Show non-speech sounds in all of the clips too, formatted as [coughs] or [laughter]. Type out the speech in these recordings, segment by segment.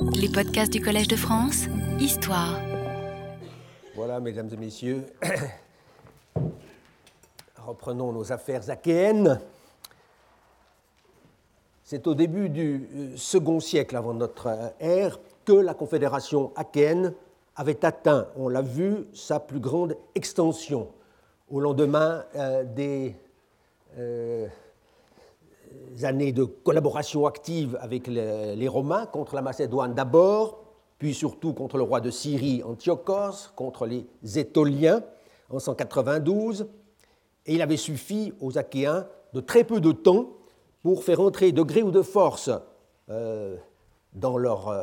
Les podcasts du Collège de France, Histoire. Voilà, mesdames et messieurs, [coughs] reprenons nos affaires achéennes. C'est au début du euh, second siècle avant notre ère que la confédération achéenne avait atteint, on l'a vu, sa plus grande extension au lendemain euh, des euh, années de collaboration active avec les, Romains contre la Macédoine d'abord, puis surtout contre le roi de Syrie Antiochos, contre les Étoliens en 192, et il avait suffi aux Achéens de très peu de temps pour faire entrer de gré ou de force euh, dans leur euh,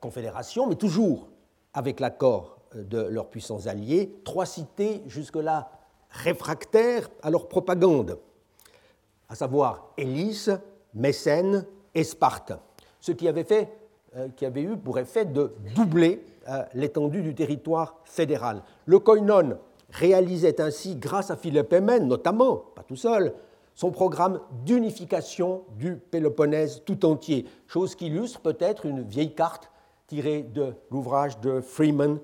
confédération, mais toujours avec l'accord de leurs puissants alliés, trois cités jusque-là réfractaires à leur propagande, à savoir Élis, Mécène et Sparte, ce qui avait, fait, euh, qui avait eu pour effet de doubler euh, l'étendue du territoire fédéral. Le koinon réalisait ainsi, grâce à Philippe Hémène notamment, pas tout seul, son programme d'unification du Péloponnèse tout entier, chose qui illustre peut-être une vieille carte tirée de l'ouvrage de Freeman,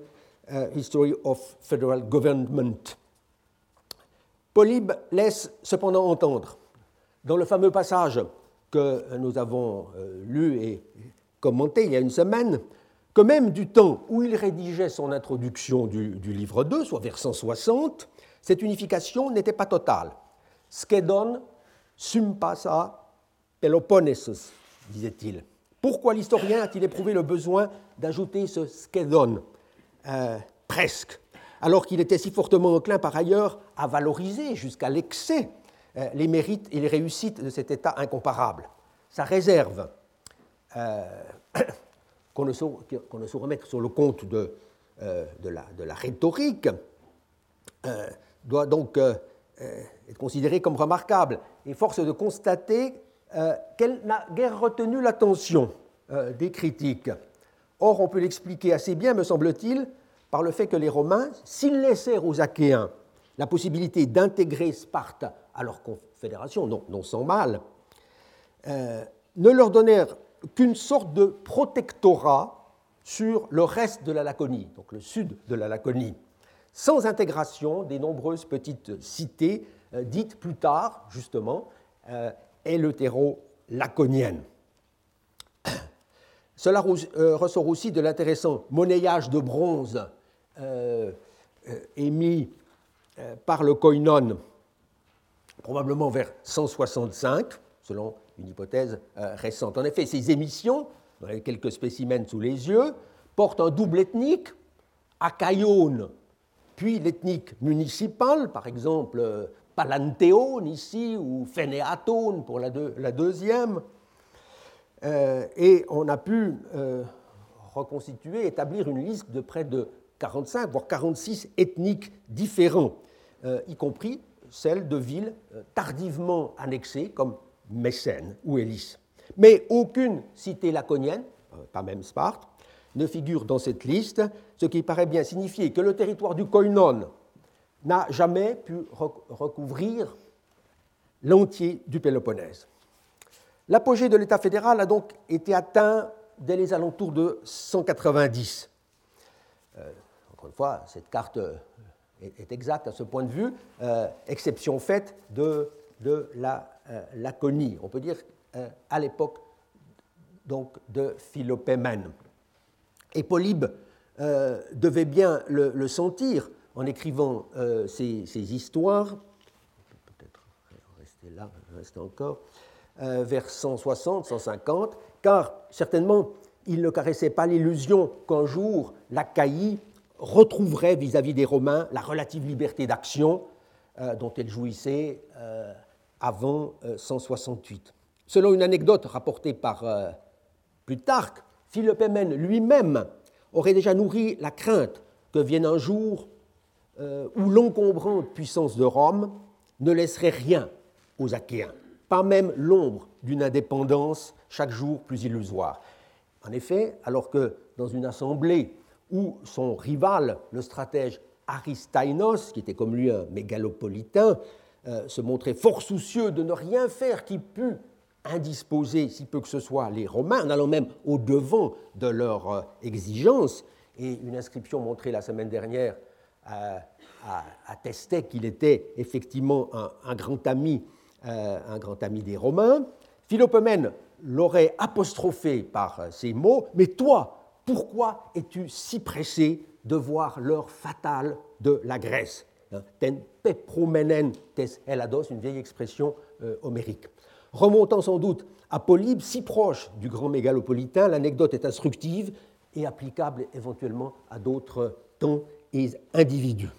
euh, History of Federal Government. Polybe laisse cependant entendre, dans le fameux passage que nous avons euh, lu et commenté il y a une semaine, que même du temps où il rédigeait son introduction du, livre 2, soit vers 160, cette unification n'était pas totale. Skedon sum passa Peloponnesos, disait-il. Pourquoi l'historien a-t-il éprouvé le besoin d'ajouter ce skedon euh, Presque. Alors qu'il était si fortement enclin par ailleurs à valoriser jusqu'à l'excès les mérites et les réussites de cet État incomparable. Sa réserve, euh, [coughs] qu'on ne, saurait mettre sur le compte de, euh, la, rhétorique, euh, doit donc euh, être considérée comme remarquable. Et force de constater qu'elle n'a guère retenu l'attention des critiques. Or, on peut l'expliquer assez bien, me semble-t-il, par le fait que les Romains, s'ils laissèrent aux Achéens la possibilité d'intégrer Sparte à leur confédération, non, sans mal, euh, ne leur donnèrent qu'une sorte de protectorat sur le reste de la Laconie, donc le sud de la Laconie, sans intégration des nombreuses petites cités euh, dites plus tard, justement, éleutéro-laconiennes. [coughs] Cela euh, ressort aussi de l'intéressant monnayage de bronze émis par le koinon, probablement vers 165, selon une hypothèse euh, récente. En effet, ces émissions, vous avez quelques spécimens sous les yeux, portent un double ethnique, achaïone, puis l'ethnique municipale, par exemple euh, Palantéone ici, ou Phénéatone pour la, deux, la deuxième. Euh, et on a pu euh, reconstituer, établir une liste de près de 45, voire 46 ethniques différents, y compris celles de villes tardivement annexées, comme Mécène ou Élis. Mais aucune cité laconienne, pas même Sparte, ne figure dans cette liste, ce qui paraît bien signifier que le territoire du Koinon n'a jamais pu recouvrir l'entier du Péloponnèse. L'apogée de l'État fédéral a donc été atteint dès les alentours de 190. Euh, encore une fois, cette carte est, exacte à ce point de vue, euh, exception faite de, de la euh, Laconie, on peut dire à l'époque donc de Philopémène. Et Polybe euh, devait bien le, sentir en écrivant euh, ces, histoires. Peut-être rester là, rester encore. Euh, vers 160, 150, car certainement il ne caressait pas l'illusion qu'un jour l'Achaïe retrouverait vis-à-vis -vis des Romains la relative liberté d'action euh, dont elle jouissait euh, avant 168. Selon une anecdote rapportée par Plutarque, Philippe Hémène lui-même aurait déjà nourri la crainte que vienne un jour euh, où l'encombrante puissance de Rome ne laisserait rien aux Achéens, pas même l'ombre d'une indépendance chaque jour plus illusoire. En effet, alors que dans une assemblée où son rival, le stratège Aristainos, qui était comme lui un mégalopolitain, euh, se montrait fort soucieux de ne rien faire qui pût indisposer si peu que ce soit les Romains, en allant même au-devant de leurs exigences. Et une inscription montrée la semaine dernière attestait qu'il était effectivement un, grand ami, un grand ami des Romains. Philopomène l'aurait apostrophé par ces mots, mais toi, pourquoi es-tu si pressé de voir l'heure fatale de la Grèce hein, Ten pepromenen tes elados, une vieille expression euh, homérique. Remontant sans doute à Polybe, si proche du grand mégalopolitain, l'anecdote est instructive et applicable éventuellement à d'autres temps et individus.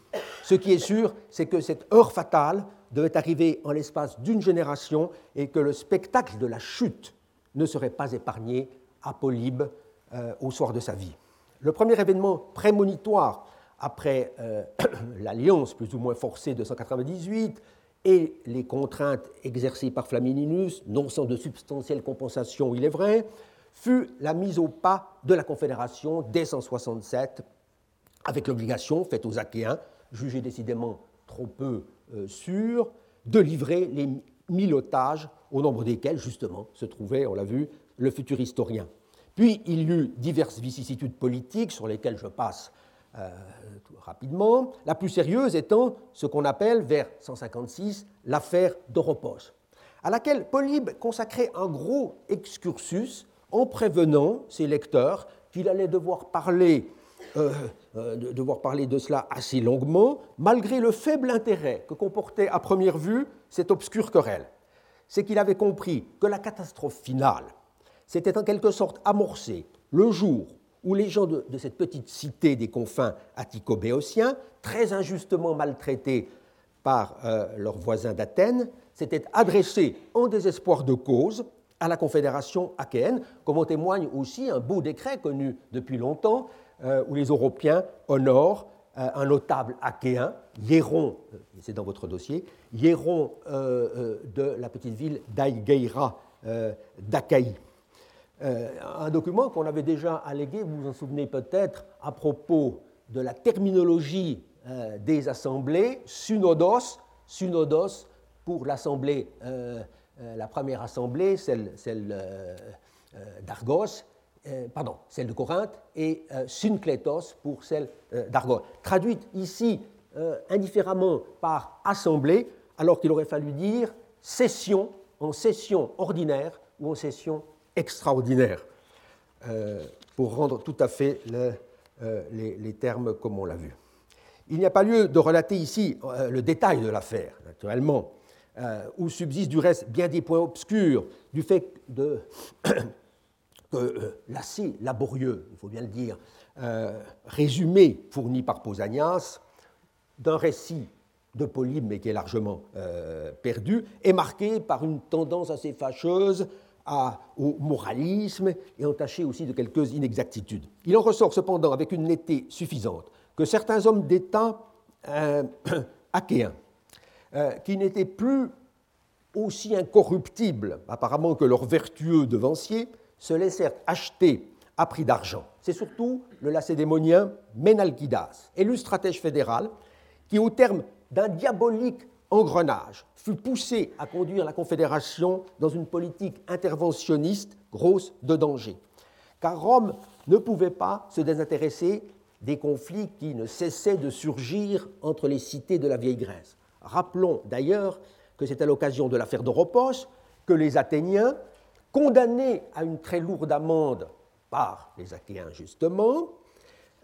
Ce qui est sûr, c'est que cette heure fatale devait arriver en l'espace d'une génération et que le spectacle de la chute ne serait pas épargné à Polybe euh, au soir de sa vie. Le premier événement prémonitoire après euh, [clears throat] l'alliance plus ou moins forcée de 198 et les contraintes exercées par Flamininus, non sans de substantielles compensations, il est vrai, fut la mise au pas de la Confédération dès 167, avec l'obligation faite aux Achéens, jugés décidément trop peu euh, sûrs, de livrer les mille otages, au nombre desquels, justement, se trouvait, on l'a vu, le futur historien. Puis il y eut diverses vicissitudes politiques sur lesquelles je passe euh, rapidement, la plus sérieuse étant ce qu'on appelle, vers 156, l'affaire d'Oropos, à laquelle Polybe consacrait un gros excursus en prévenant ses lecteurs qu'il allait devoir euh, euh, devoir parler de cela assez longuement, malgré le faible intérêt que comportait à première vue cette obscure querelle. C'est qu'il avait compris que la catastrophe finale s'était en quelque sorte amorcé le jour où les gens de, cette petite cité des confins attico-béotiens, très injustement maltraités par euh, leurs voisins d'Athènes, s'étaient adressés en désespoir de cause à la Confédération achéenne, comme en témoigne aussi un beau décret connu depuis longtemps, euh, où les Européens honorent euh, un notable achéen, Hieron, c'est dans votre dossier, Hieron de la petite ville d'Aïgeira d'Achaïe. Euh, un document qu'on avait déjà allégué, vous vous en souvenez peut-être, à propos de la terminologie euh, des assemblées, synodos, synodos pour l'assemblée, euh, la première assemblée, celle, d'Argos, pardon, celle de Corinthe, et synkletos pour celle d'Argos. Traduite ici indifféremment par assemblée, alors qu'il aurait fallu dire session en session ordinaire ou en session extraordinaire euh, pour rendre tout à fait euh, les, termes comme on l'a vu. Il n'y a pas lieu de relater ici euh, le détail de l'affaire, naturellement, où subsistent du reste bien des points obscurs du fait [coughs] que l'assez laborieux, il faut bien le dire, résumé fourni par Pausanias d'un récit de Polybe, mais qui est largement perdu, est marqué par une tendance assez fâcheuse au moralisme et entaché aussi de quelques inexactitudes. Il en ressort cependant avec une netteté suffisante que certains hommes d'État euh, [clears throat] achéens, euh, qui n'étaient plus aussi incorruptibles apparemment que leurs vertueux devanciers, se laissèrent acheter à prix d'argent. C'est surtout le lacédémonien Ménalquidas, élu stratège fédéral, qui, au terme d'un diabolique engrenage fut poussé à conduire la Confédération dans une politique interventionniste grosse de danger. Car Rome ne pouvait pas se désintéresser des conflits qui ne cessaient de surgir entre les cités de la vieille Grèce. Rappelons d'ailleurs que c'est à l'occasion de l'affaire d'Oropos que les Athéniens, condamnés à une très lourde amende par les Achéens justement,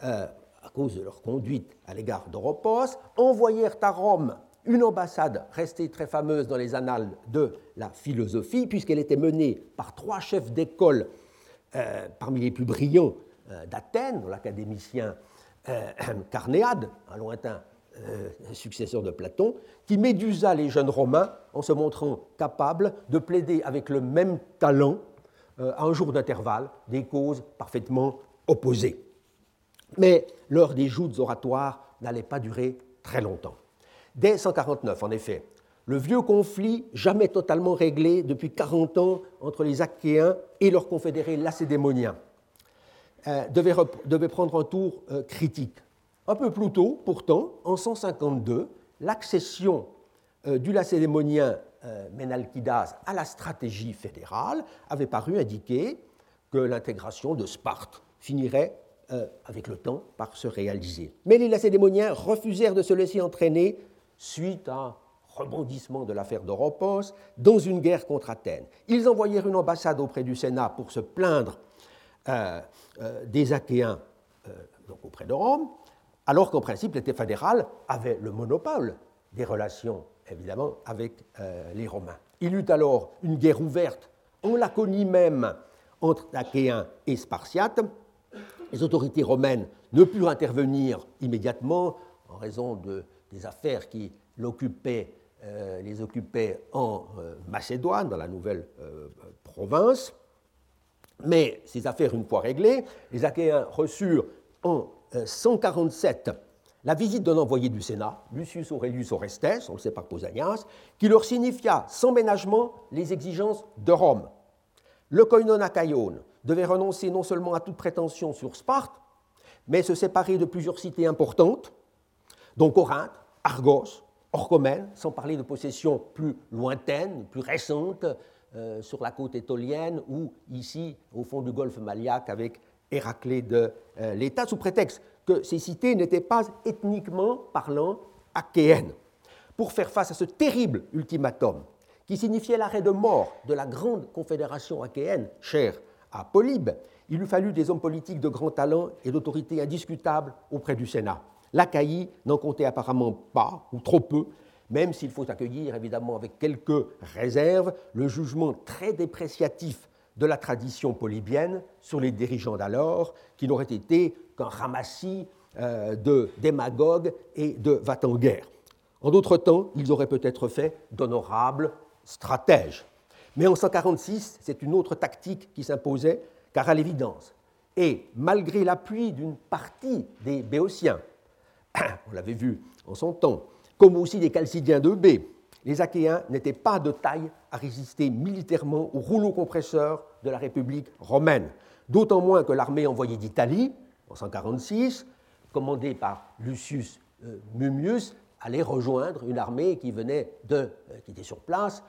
euh, à cause de leur conduite à l'égard d'Oropos, envoyèrent à Rome une ambassade restée très fameuse dans les annales de la philosophie, puisqu'elle était menée par trois chefs d'école euh, parmi les plus brillants euh, d'Athènes, l'académicien euh, [clears throat] Carnéade, un lointain successeur de Platon, qui médusa les jeunes Romains en se montrant capable de plaider avec le même talent, à un jour d'intervalle, des causes parfaitement opposées. Mais l'heure des joutes oratoires n'allait pas durer très longtemps. Dès 149, en effet, le vieux conflit, jamais totalement réglé depuis 40 ans entre les Achéens et leurs confédérés lacédémoniens, euh, devait, prendre un tour euh, critique. Un peu plus tôt, pourtant, en 152, l'accession euh, du lacédémonien Menalkidas à la stratégie fédérale avait paru indiquer que l'intégration de Sparte finirait avec le temps par se réaliser. Mais les Lacédémoniens refusèrent de se laisser entraîner suite à rebondissement de l'affaire d'Oropos, dans une guerre contre Athènes. Ils envoyèrent une ambassade auprès du Sénat pour se plaindre euh, euh, des Achéens euh, auprès de Rome, alors qu'en principe l'État fédéral avait le monopole des relations, évidemment, avec les Romains. Il eut alors une guerre ouverte en Laconie même entre Achéens et Spartiates. Les autorités romaines ne purent intervenir immédiatement en raison de, des affaires qui l'occupaient euh, les occupait en euh, Macédoine, dans la nouvelle euh, province. Mais ces affaires, une fois réglées, les Achéens reçurent en 147 la visite d'un envoyé du Sénat, Lucius Aurelius Orestes, on le sait par Pausanias, qui leur signifia sans ménagement les exigences de Rome. Le koinon achaïon devait renoncer non seulement à toute prétention sur Sparte, mais se séparer de plusieurs cités importantes, dont Corinthe, Argos, Orchomène, sans parler de possessions plus lointaines, plus récentes, euh, sur la côte étolienne ou ici au fond du golfe Maliaque avec Héraclée de euh, l'État, sous prétexte que ces cités n'étaient pas ethniquement parlant achéennes. Pour faire face à ce terrible ultimatum, qui signifiait l'arrêt de mort de la grande confédération achéenne, chère à Polybe, il eût fallu des hommes politiques de grand talent et d'autorité indiscutable auprès du Sénat. L'Achaïe n'en comptait apparemment pas, ou trop peu, même s'il faut accueillir évidemment avec quelques réserves le jugement très dépréciatif de la tradition polybienne sur les dirigeants d'alors, qui n'auraient été qu'un ramassis euh, de démagogues et de va guerre En d'autres temps, ils auraient peut-être fait d'honorables stratèges. Mais en 146, c'est une autre tactique qui s'imposait, car à l'évidence, et malgré l'appui d'une partie des Béotiens, [coughs] on l'avait vu en son temps, comme aussi des Chalcidiens de B, les Achéens n'étaient pas de taille à résister militairement au rouleau compresseur de la République romaine, d'autant moins que l'armée envoyée d'Italie, en 146, commandée par Lucius euh, Mummius, allait rejoindre une armée qui, venait de, euh, était sur place,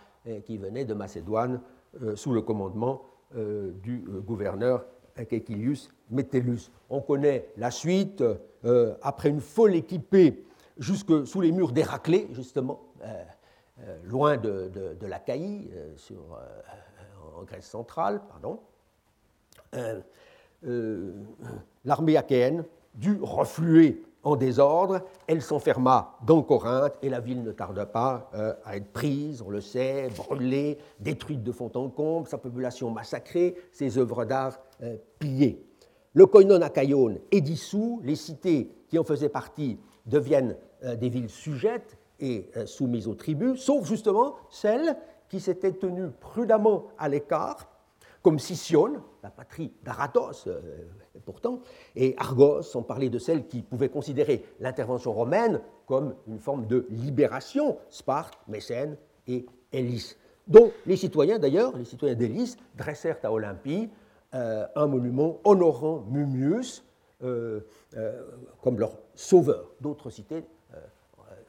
qui venait de Macédoine euh, sous le commandement du gouverneur Caecilius Metellus. On connaît la suite, euh, après une folle équipée jusque sous les murs d'Héraclée, justement, euh, euh, loin de, de, en Grèce centrale, pardon, l'armée achéenne dut refluer en désordre, elle s'enferma dans Corinthe et la ville ne tarda pas à être prise, on le sait, brûlée, détruite de fond en comble, sa population massacrée, ses œuvres d'art pillées. Le koinon achaïon est dissous, les cités qui en faisaient partie deviennent euh, des villes sujettes et euh, soumises aux tribus, sauf justement celles qui s'étaient tenues prudemment à l'écart, comme Sicyone, la patrie d'Aratos euh, pourtant, et Argos, sans parler de celles qui pouvaient considérer l'intervention romaine comme une forme de libération, Sparte, Mécène et Élis, dont les citoyens d'ailleurs, les citoyens d'Élis, dressèrent à Olympie euh, un monument honorant Mummius euh, comme leur sauveur. D'autres cités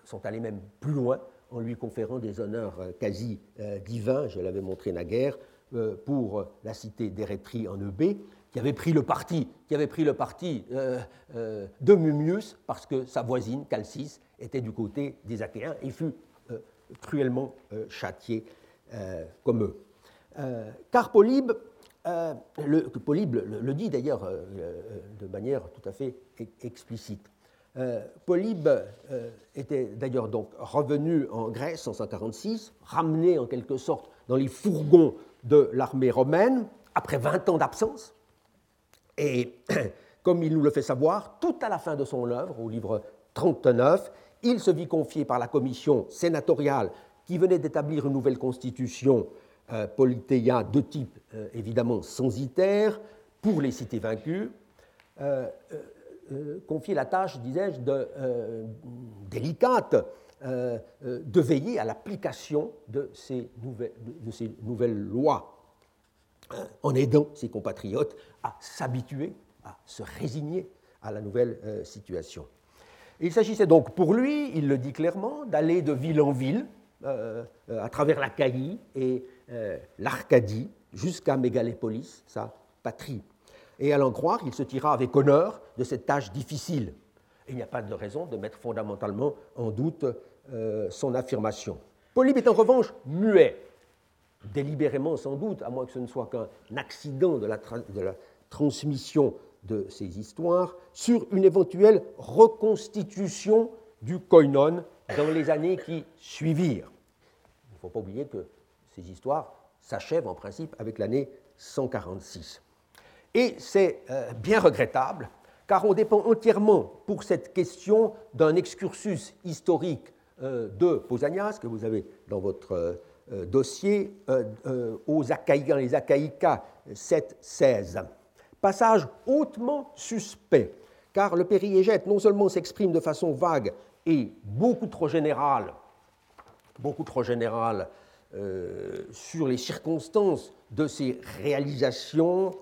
sont allées même plus loin en lui conférant des honneurs quasi divins, je l'avais montré naguère, pour la cité d'Érétrie en Eubée, qui avait pris le parti, qui avait pris le parti de Mummius parce que sa voisine, Calcis, était du côté des Achéens et fut cruellement châtié comme eux. car Polybe euh, le, Polybe le, dit d'ailleurs euh, euh, de manière tout à fait explicite. Polybe était d'ailleurs donc revenu en Grèce en 146, ramené en quelque sorte dans les fourgons de l'armée romaine après 20 ans d'absence. Et [clears throat] comme il nous le fait savoir, tout à la fin de son œuvre, au livre 39, il se vit confier par la commission sénatoriale qui venait d'établir une nouvelle constitution euh, de type euh, évidemment censitaire pour les cités vaincues, euh, confier la tâche, disais-je, de, délicate de veiller à l'application de, ces nouvelles, lois, en aidant ses compatriotes à s'habituer, à se résigner à la nouvelle situation. Il s'agissait donc pour lui, il le dit clairement, d'aller de ville en ville, à travers l'Achaïe et l'Arcadie jusqu'à Mégalépolis, sa patrie. Et à l'en croire, il se tira avec honneur de cette tâche difficile. Il n'y a pas de raison de mettre fondamentalement en doute son affirmation. Polybe est en revanche muet, délibérément sans doute, à moins que ce ne soit qu'un accident de la, de la transmission de ces histoires, sur une éventuelle reconstitution du koinon dans les années qui suivirent. Il ne faut pas oublier que ces histoires s'achèvent en principe avec l'année 146. Et c'est euh, bien regrettable, car on dépend entièrement pour cette question d'un excursus historique euh, de Pausanias, que vous avez dans votre euh, dossier, euh, aux dans les Achaïcas 7-16. Passage hautement suspect, car le périégète non seulement s'exprime de façon vague et beaucoup trop générale, beaucoup trop générale sur les circonstances de ces réalisations,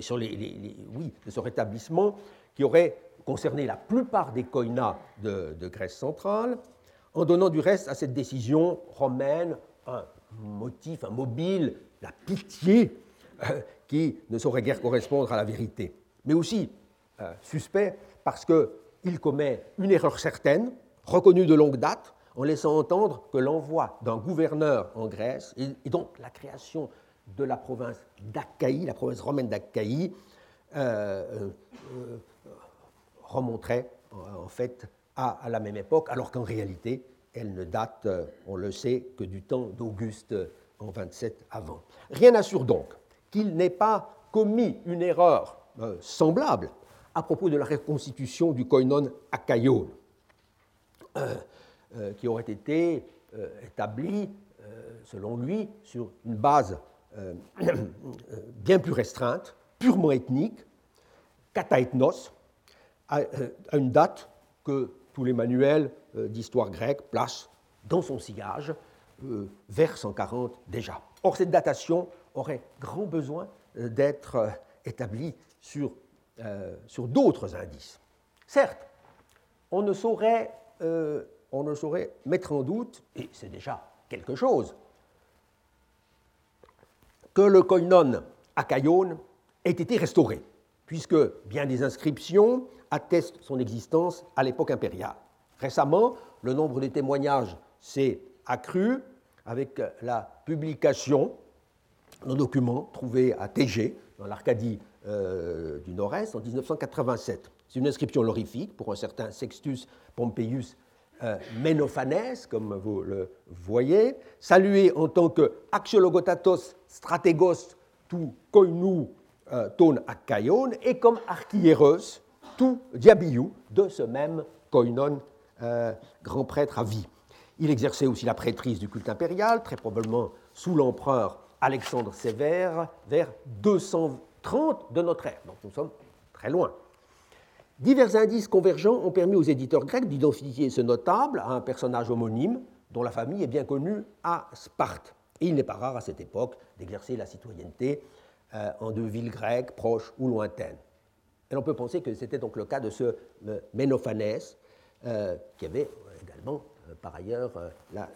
sur les, de ce rétablissement, qui aurait concerner la plupart des koinas de, Grèce centrale, en donnant du reste à cette décision romaine un motif, un mobile, la pitié, euh, qui ne saurait guère correspondre à la vérité. Mais aussi euh, suspect parce qu'il commet une erreur certaine, reconnue de longue date, en laissant entendre que l'envoi d'un gouverneur en Grèce, et, donc la création de la province d'Achaïe, la province romaine d'Achaïe, euh, remonterait en fait à, la même époque, alors qu'en réalité, elle ne date, euh, on le sait, que du temps d'Auguste euh, en 27 avant. Rien n'assure donc qu'il n'ait pas commis une erreur euh, semblable à propos de la reconstitution du koinon achaïon, qui aurait été établie, selon lui, sur une base [clears throat] bien plus restreinte, purement ethnique, kataethnos, à une date que tous les manuels euh, d'histoire grecque placent dans son sillage euh, vers 140 déjà. Or, cette datation aurait grand besoin euh, d'être établie sur, sur d'autres indices. Certes, on ne, saurait, on ne saurait mettre en doute, et c'est déjà quelque chose, que le koinon Achaïon ait été restauré, puisque bien des inscriptions atteste son existence à l'époque impériale. Récemment, le nombre de témoignages s'est accru avec la publication d'un document trouvé à Tégé, dans l'Arcadie euh, du Nord-Est, en 1987. C'est une inscription honorifique pour un certain Sextus Pompeius euh, Menophanes, comme vous le voyez, salué en tant que axiologotatos stratégos tu koinou euh, ton akaion et comme archiéros tout Diabiou de ce même Koinon, euh, grand prêtre à vie. Il exerçait aussi la prêtrise du culte impérial, très probablement sous l'empereur Alexandre Sévère, vers 230 de notre ère. Donc nous sommes très loin. Divers indices convergents ont permis aux éditeurs grecs d'identifier ce notable à un personnage homonyme dont la famille est bien connue à Sparte. Et il n'est pas rare à cette époque d'exercer la citoyenneté euh, en deux villes grecques proches ou lointaines. Et on peut penser que c'était donc le cas de ce euh, Ménophanès, euh, qui avait également, euh, par ailleurs, la,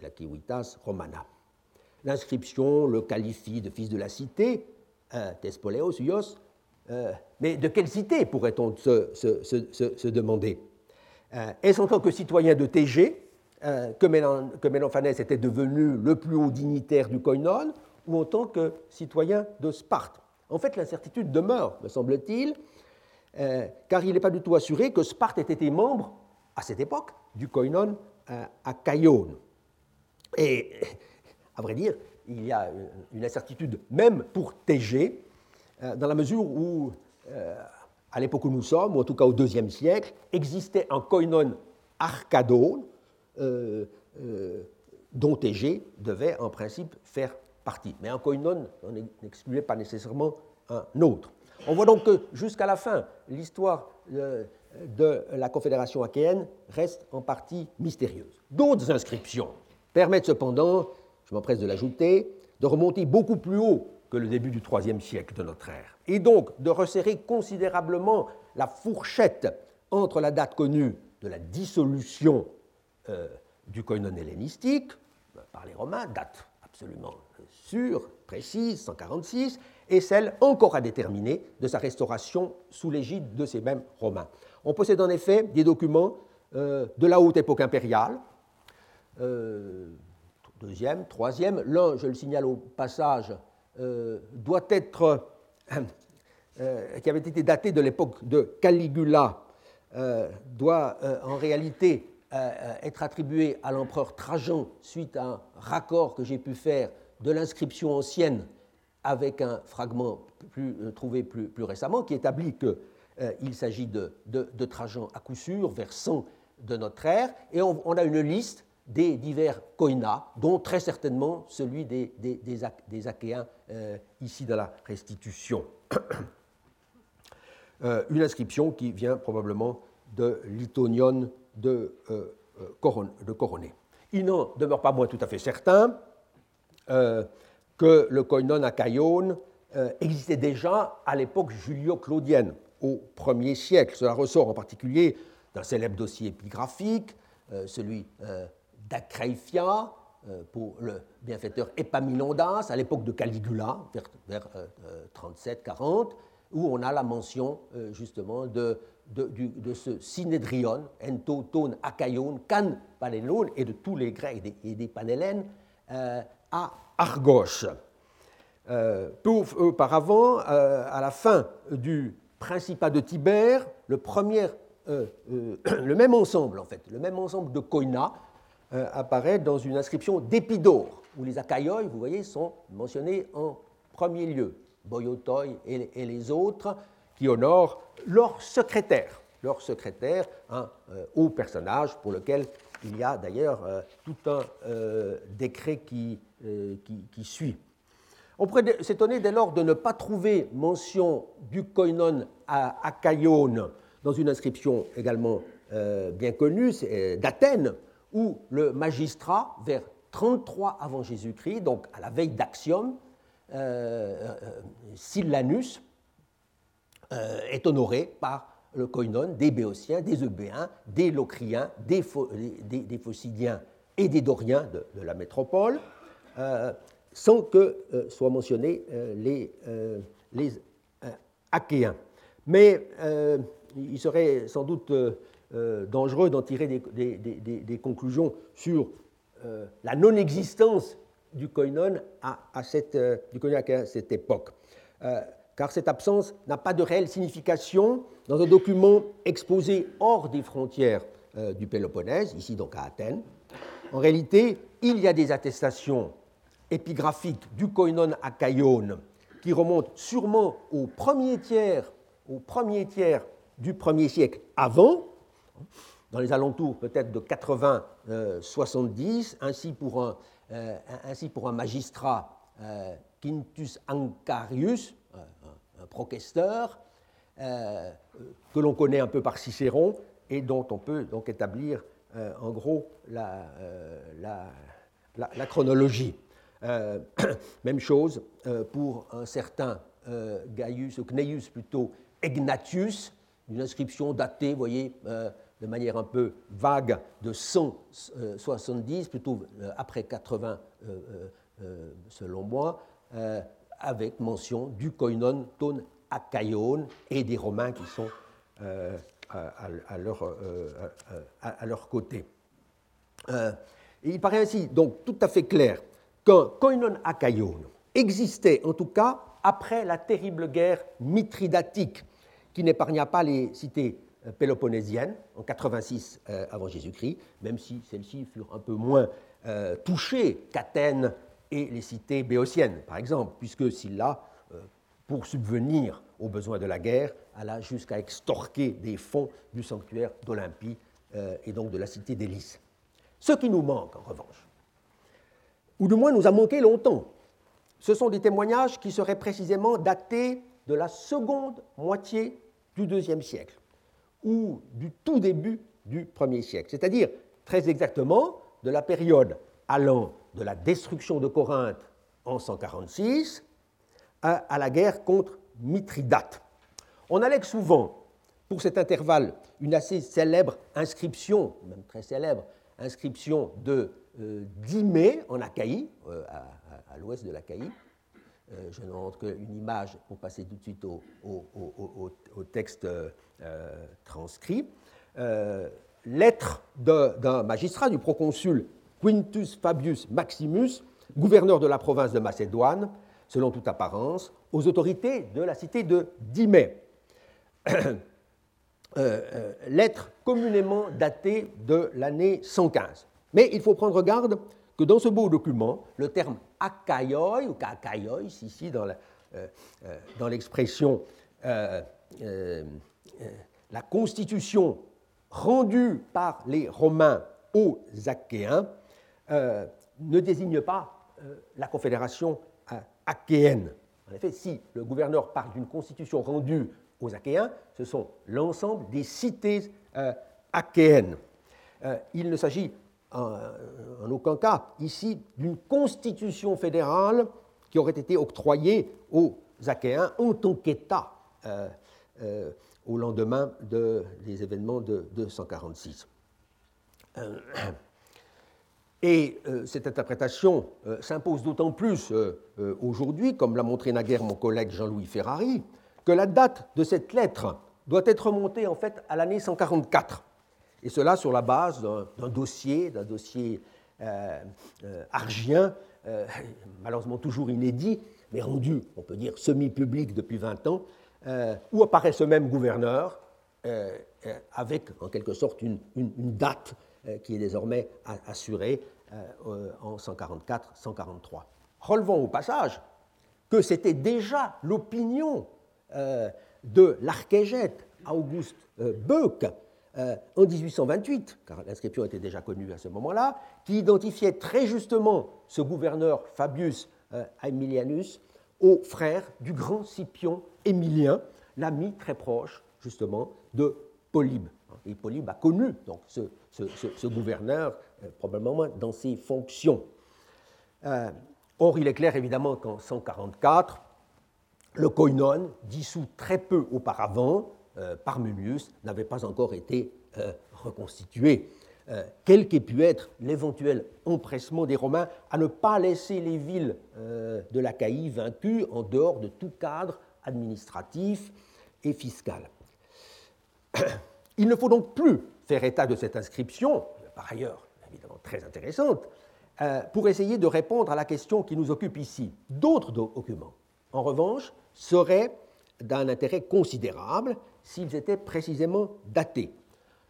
la Kiwitas romana. L'inscription le qualifie de fils de la cité, Tespoleos, Ios, mais de quelle cité pourrait-on se, demander? Est-ce en tant que citoyen de TG que, Ménophanès était devenu le plus haut dignitaire du Koinon, ou en tant que citoyen de Sparte? En fait, l'incertitude demeure, me semble-t-il, euh, car il n'est pas du tout assuré que Sparte ait été membre, à cette époque, du koinon euh, à Caïone. Et, à vrai dire, il y a une incertitude même pour euh, dans la mesure où, à l'époque où nous sommes, ou en tout cas au IIe siècle, existait un koinon arcadone dont Tégé devait en principe faire partie. Mais un koinon n'excluait pas nécessairement un autre. On voit donc que jusqu'à la fin, l'histoire de, la Confédération achéenne reste en partie mystérieuse. D'autres inscriptions permettent cependant, je m'empresse de l'ajouter, de remonter beaucoup plus haut que le début du IIIe siècle de notre ère, et donc de resserrer considérablement la fourchette entre la date connue de la dissolution du koinon hellénistique par les Romains, date absolument sûre, précise, 146, et celle encore à déterminer de sa restauration sous l'égide de ces mêmes Romains. On possède en effet des documents de la haute époque impériale, deuxième, troisième. L'un, je le signale au passage, doit être euh, qui avait été daté de l'époque de Caligula, euh, doit euh, en réalité être attribué à l'empereur Trajan suite à un raccord que j'ai pu faire de l'inscription ancienne avec un fragment trouvé plus, récemment qui établit qu'il s'agit de, Trajan à coup sûr, vers 100 de notre ère, et on, a une liste des divers koinas, dont très certainement celui des, des, Achéens ici dans la restitution. [coughs] Euh, une inscription qui vient probablement de l'Itonion de, euh, euh, de Coroné. Il n'en demeure pas moins tout à fait certain que le koinon à existait déjà à l'époque julio-claudienne, au 1er siècle. Cela ressort en particulier d'un célèbre dossier épigraphique, celui d'Acreifia, pour le bienfaiteur Epaminondas, à l'époque de Caligula, vers, vers 37-40, où on a la mention euh, justement de, de, ce synédrion, ento, ton, akaion, kan, panelon, et de tous les Grecs et des, euh, à Argos. Euh, peu auparavant, à la fin du Principat de Tibère, le, [clears throat] le même ensemble, en fait, le même ensemble de koina apparaît dans une inscription d'Épidore, où les Achaïoi, vous voyez, sont mentionnés en premier lieu. Boyotoi et, les autres, qui honorent leur secrétaire, leur secrétaire, un euh, haut personnage pour lequel il y a d'ailleurs euh, tout un euh, décret qui, suit. On pourrait s'étonner dès lors de ne pas trouver mention du koinon à Achaïon dans une inscription également bien connue, d'Athènes, où le magistrat, vers 33 avant Jésus-Christ, donc à la veille d'Axiom, euh, euh, Sillanus euh, est honoré par le koinon des Béotiens, des Eubéens, des Locriens, des, des, Phocidiens et des Doriens de, la métropole, sans que soient mentionnés les, les Achéens. Mais il serait sans doute dangereux d'en tirer des, conclusions sur la non-existence du koinon à, cette, euh, cette époque. Euh, car cette absence n'a pas de réelle signification dans un document exposé hors des frontières euh, du Péloponnèse, ici donc à Athènes. En réalité, il y a des attestations épigraphiques du koinon à qui remontent sûrement au premier tiers, au premier tiers du premier siècle avant, dans les alentours peut-être de 80-70, ainsi pour un euh, ainsi pour un magistrat, euh, Quintus Ancarius, un, proquesteur, euh, que l'on connaît un peu par Cicéron et dont on peut donc établir en gros la, chronologie. [clears throat] même chose pour un certain Gaius, Cneius plutôt, Egnatius, une inscription datée, vous voyez, de manière un peu vague de 170, plutôt euh, après 80 euh, euh, selon moi, avec mention du koinon ton akaion et des Romains qui sont à, leur, côté. il paraît ainsi donc tout à fait clair qu'un koinon akaion existait en tout cas après la terrible guerre mithridatique qui n'épargna pas les cités euh, péloponnésienne en 86 euh, avant Jésus-Christ, même si celles-ci furent un peu moins euh, touchées qu'Athènes et les cités béotiennes, par exemple, puisque Sylla, pour subvenir aux besoins de la guerre, alla jusqu'à extorquer des fonds du sanctuaire d'Olympie et donc de la cité d'Élys. Ce qui nous manque, en revanche, ou du moins nous a manqué longtemps, ce sont des témoignages qui seraient précisément datés de la seconde moitié du deuxième siècle ou du tout début du premier siècle, c'est-à-dire très exactement de la période allant de la destruction de Corinthe en 146 à, la guerre contre Mithridate. On allègue souvent pour cet intervalle une assez célèbre inscription, même très célèbre, inscription de 10 mai en Achaïe, à, l'ouest de l'Achaïe. Je n'en montre qu'une image pour passer tout de suite au, texte transcrit. lettre d'un magistrat, du proconsul Quintus Fabius Maximus, gouverneur de la province de Macédoine, selon toute apparence, aux autorités de la cité de Dimée. [coughs] Euh, euh, lettre communément datée de l'année 115. Mais il faut prendre garde que dans ce beau document, le terme akaioi, ou kakaioi, ici euh, dans l'expression la constitution rendue par les Romains aux Achéens, ne désigne pas la confédération achéenne. En effet, si le gouverneur parle d'une constitution rendue aux Achéens, ce sont l'ensemble des cités euh, achéennes. Euh, il ne s'agit en, aucun cas ici d'une constitution fédérale qui aurait été octroyée aux Achéens en tant qu'État euh, au lendemain des événements de 246. Et cette interprétation s'impose d'autant plus aujourd'hui, comme l'a montré naguère mon collègue Jean-Louis Ferrari, que la date de cette lettre doit être remontée en fait à l'année 144, et cela sur la base d'un dossier, d'un dossier euh, euh, argien, euh, malheureusement toujours inédit, mais rendu, on peut dire, semi-public depuis 20 ans, où apparaît ce même gouverneur avec en quelque sorte une, date qui est désormais assurée en 144-143. Relevons au passage que c'était déjà l'opinion de l'archégète Auguste Beuck euh, en 1828, car l'inscription était déjà connue à ce moment-là, qui identifiait très justement ce gouverneur Fabius Aemilianus au frère du grand Scipion Émilien, l'ami très proche justement de Polybe. Et Polybe a connu donc, ce, gouverneur probablement dans ses fonctions. or, il est clair évidemment qu'en 144, le koinon, dissous très peu auparavant euh, par Mummius, n'avait pas encore été euh, reconstitué. Euh, quel qu'ait pu être l'éventuel empressement des Romains à ne pas laisser les villes de l'Achaïe vaincues en dehors de tout cadre administratif et fiscal. [clears throat] Il ne faut donc plus faire état de cette inscription, par ailleurs évidemment très intéressante, pour essayer de répondre à la question qui nous occupe ici. D'autres documents, en revanche, seraient d'un intérêt considérable s'ils étaient précisément datés.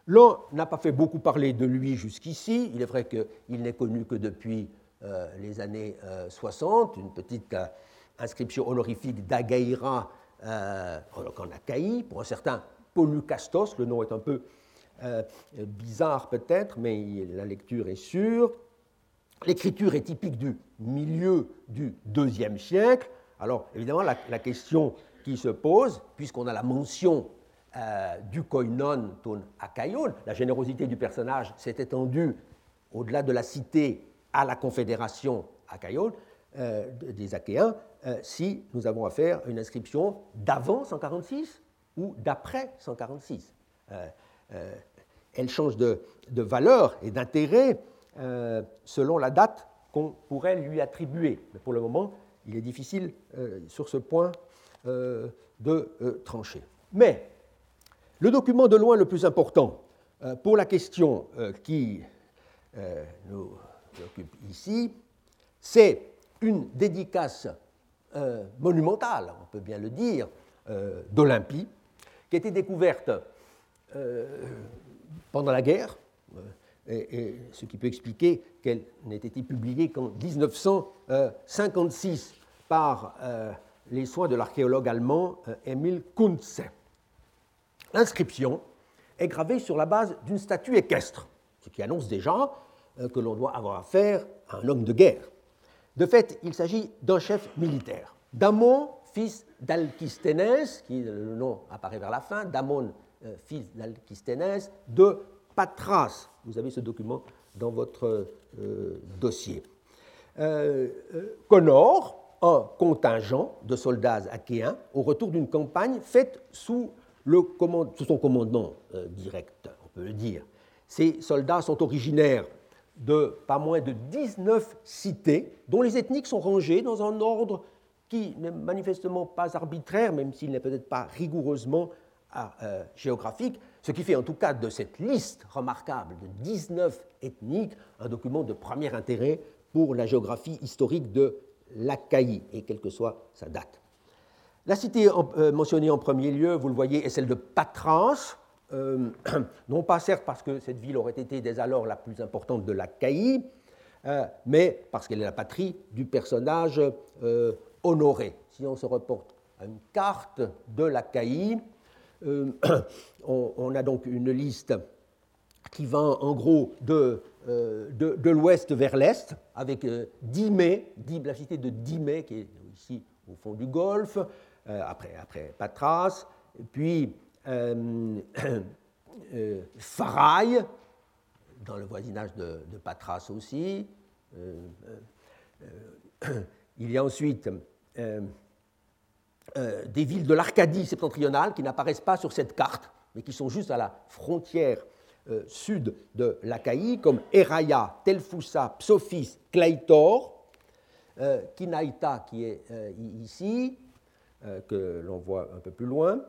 L'un n'a pas fait beaucoup parler de lui jusqu'ici. Il est vrai qu'il n'est connu que depuis euh, les années 60, euh, une petite euh, inscription honorifique d'Agaïra en Achaïe, pour un certain Polucastos, le nom est un peu bizarre peut-être, mais la lecture est sûre. L'écriture est typique du milieu du deuxième siècle, alors, évidemment, la, question se pose, puisqu'on a la mention euh, du koinon ton akaion, la générosité du personnage s'est étendue au-delà de la cité à la confédération akaion euh, des Achéens, euh, si nous avons affaire à une inscription d'avant 146 ou d'après 146. elle change de, de valeur et d'intérêt selon la date qu'on pourrait lui attribuer. Mais pour le moment, il est difficile sur ce point de euh, trancher. Mais le document de loin le plus important pour la question qui nous occupe ici, c'est une dédicace monumentale, on peut bien le dire, d'Olympie, qui a été découverte pendant la guerre, et, ce qui peut expliquer qu'elle n'ait été publiée qu'en 1956 par euh, les soins de l'archéologue allemand euh, Emil Kunze. L'inscription est gravée sur la base d'une statue équestre, ce qui annonce déjà euh, que l'on doit avoir affaire à un homme de guerre. De fait, il s'agit d'un chef militaire. Damon, fils d'Alkisténès, qui le nom apparaît vers la fin, Damon, fils d'Alkisténès, de Patras. Vous avez ce document dans votre euh, dossier. Euh, euh, Connor, un contingent de soldats achéens au retour d'une campagne faite sous, le sous son commandement direct, on peut le dire. Ces soldats sont originaires de pas moins de 19 cités, dont les ethniques sont rangées dans un ordre qui n'est manifestement pas arbitraire, même s'il n'est peut-être pas rigoureusement euh, géographique, ce qui fait en tout cas de cette liste remarquable de 19 ethniques un document de premier intérêt pour la géographie historique de l'Achaïe, et quelle que soit sa date. La cité euh, mentionnée en premier lieu, vous le voyez, est celle de Patras, euh, [clears throat] non pas certes parce que cette ville aurait été dès alors la plus importante de l'Achaïe, euh, mais parce qu'elle est la patrie du personnage honoré. Si on se reporte à une carte de l'Achaïe, [clears throat] on, on, a donc une liste qui va en gros de euh, de, l'ouest vers l'est, avec euh, la cité de Dimé, qui est ici au fond du golfe, euh, après, après Patras, puis [coughs] Faraï, dans le voisinage de, Patras aussi. [coughs] il y a ensuite des villes de l'Arcadie septentrionale qui n'apparaissent pas sur cette carte, mais qui sont juste à la frontière euh, sud de l'Achaïe, comme Eraya, Telfoussa, Psophis, Kleitor, euh, Kinaïta qui est euh, ici, que l'on voit un peu plus loin,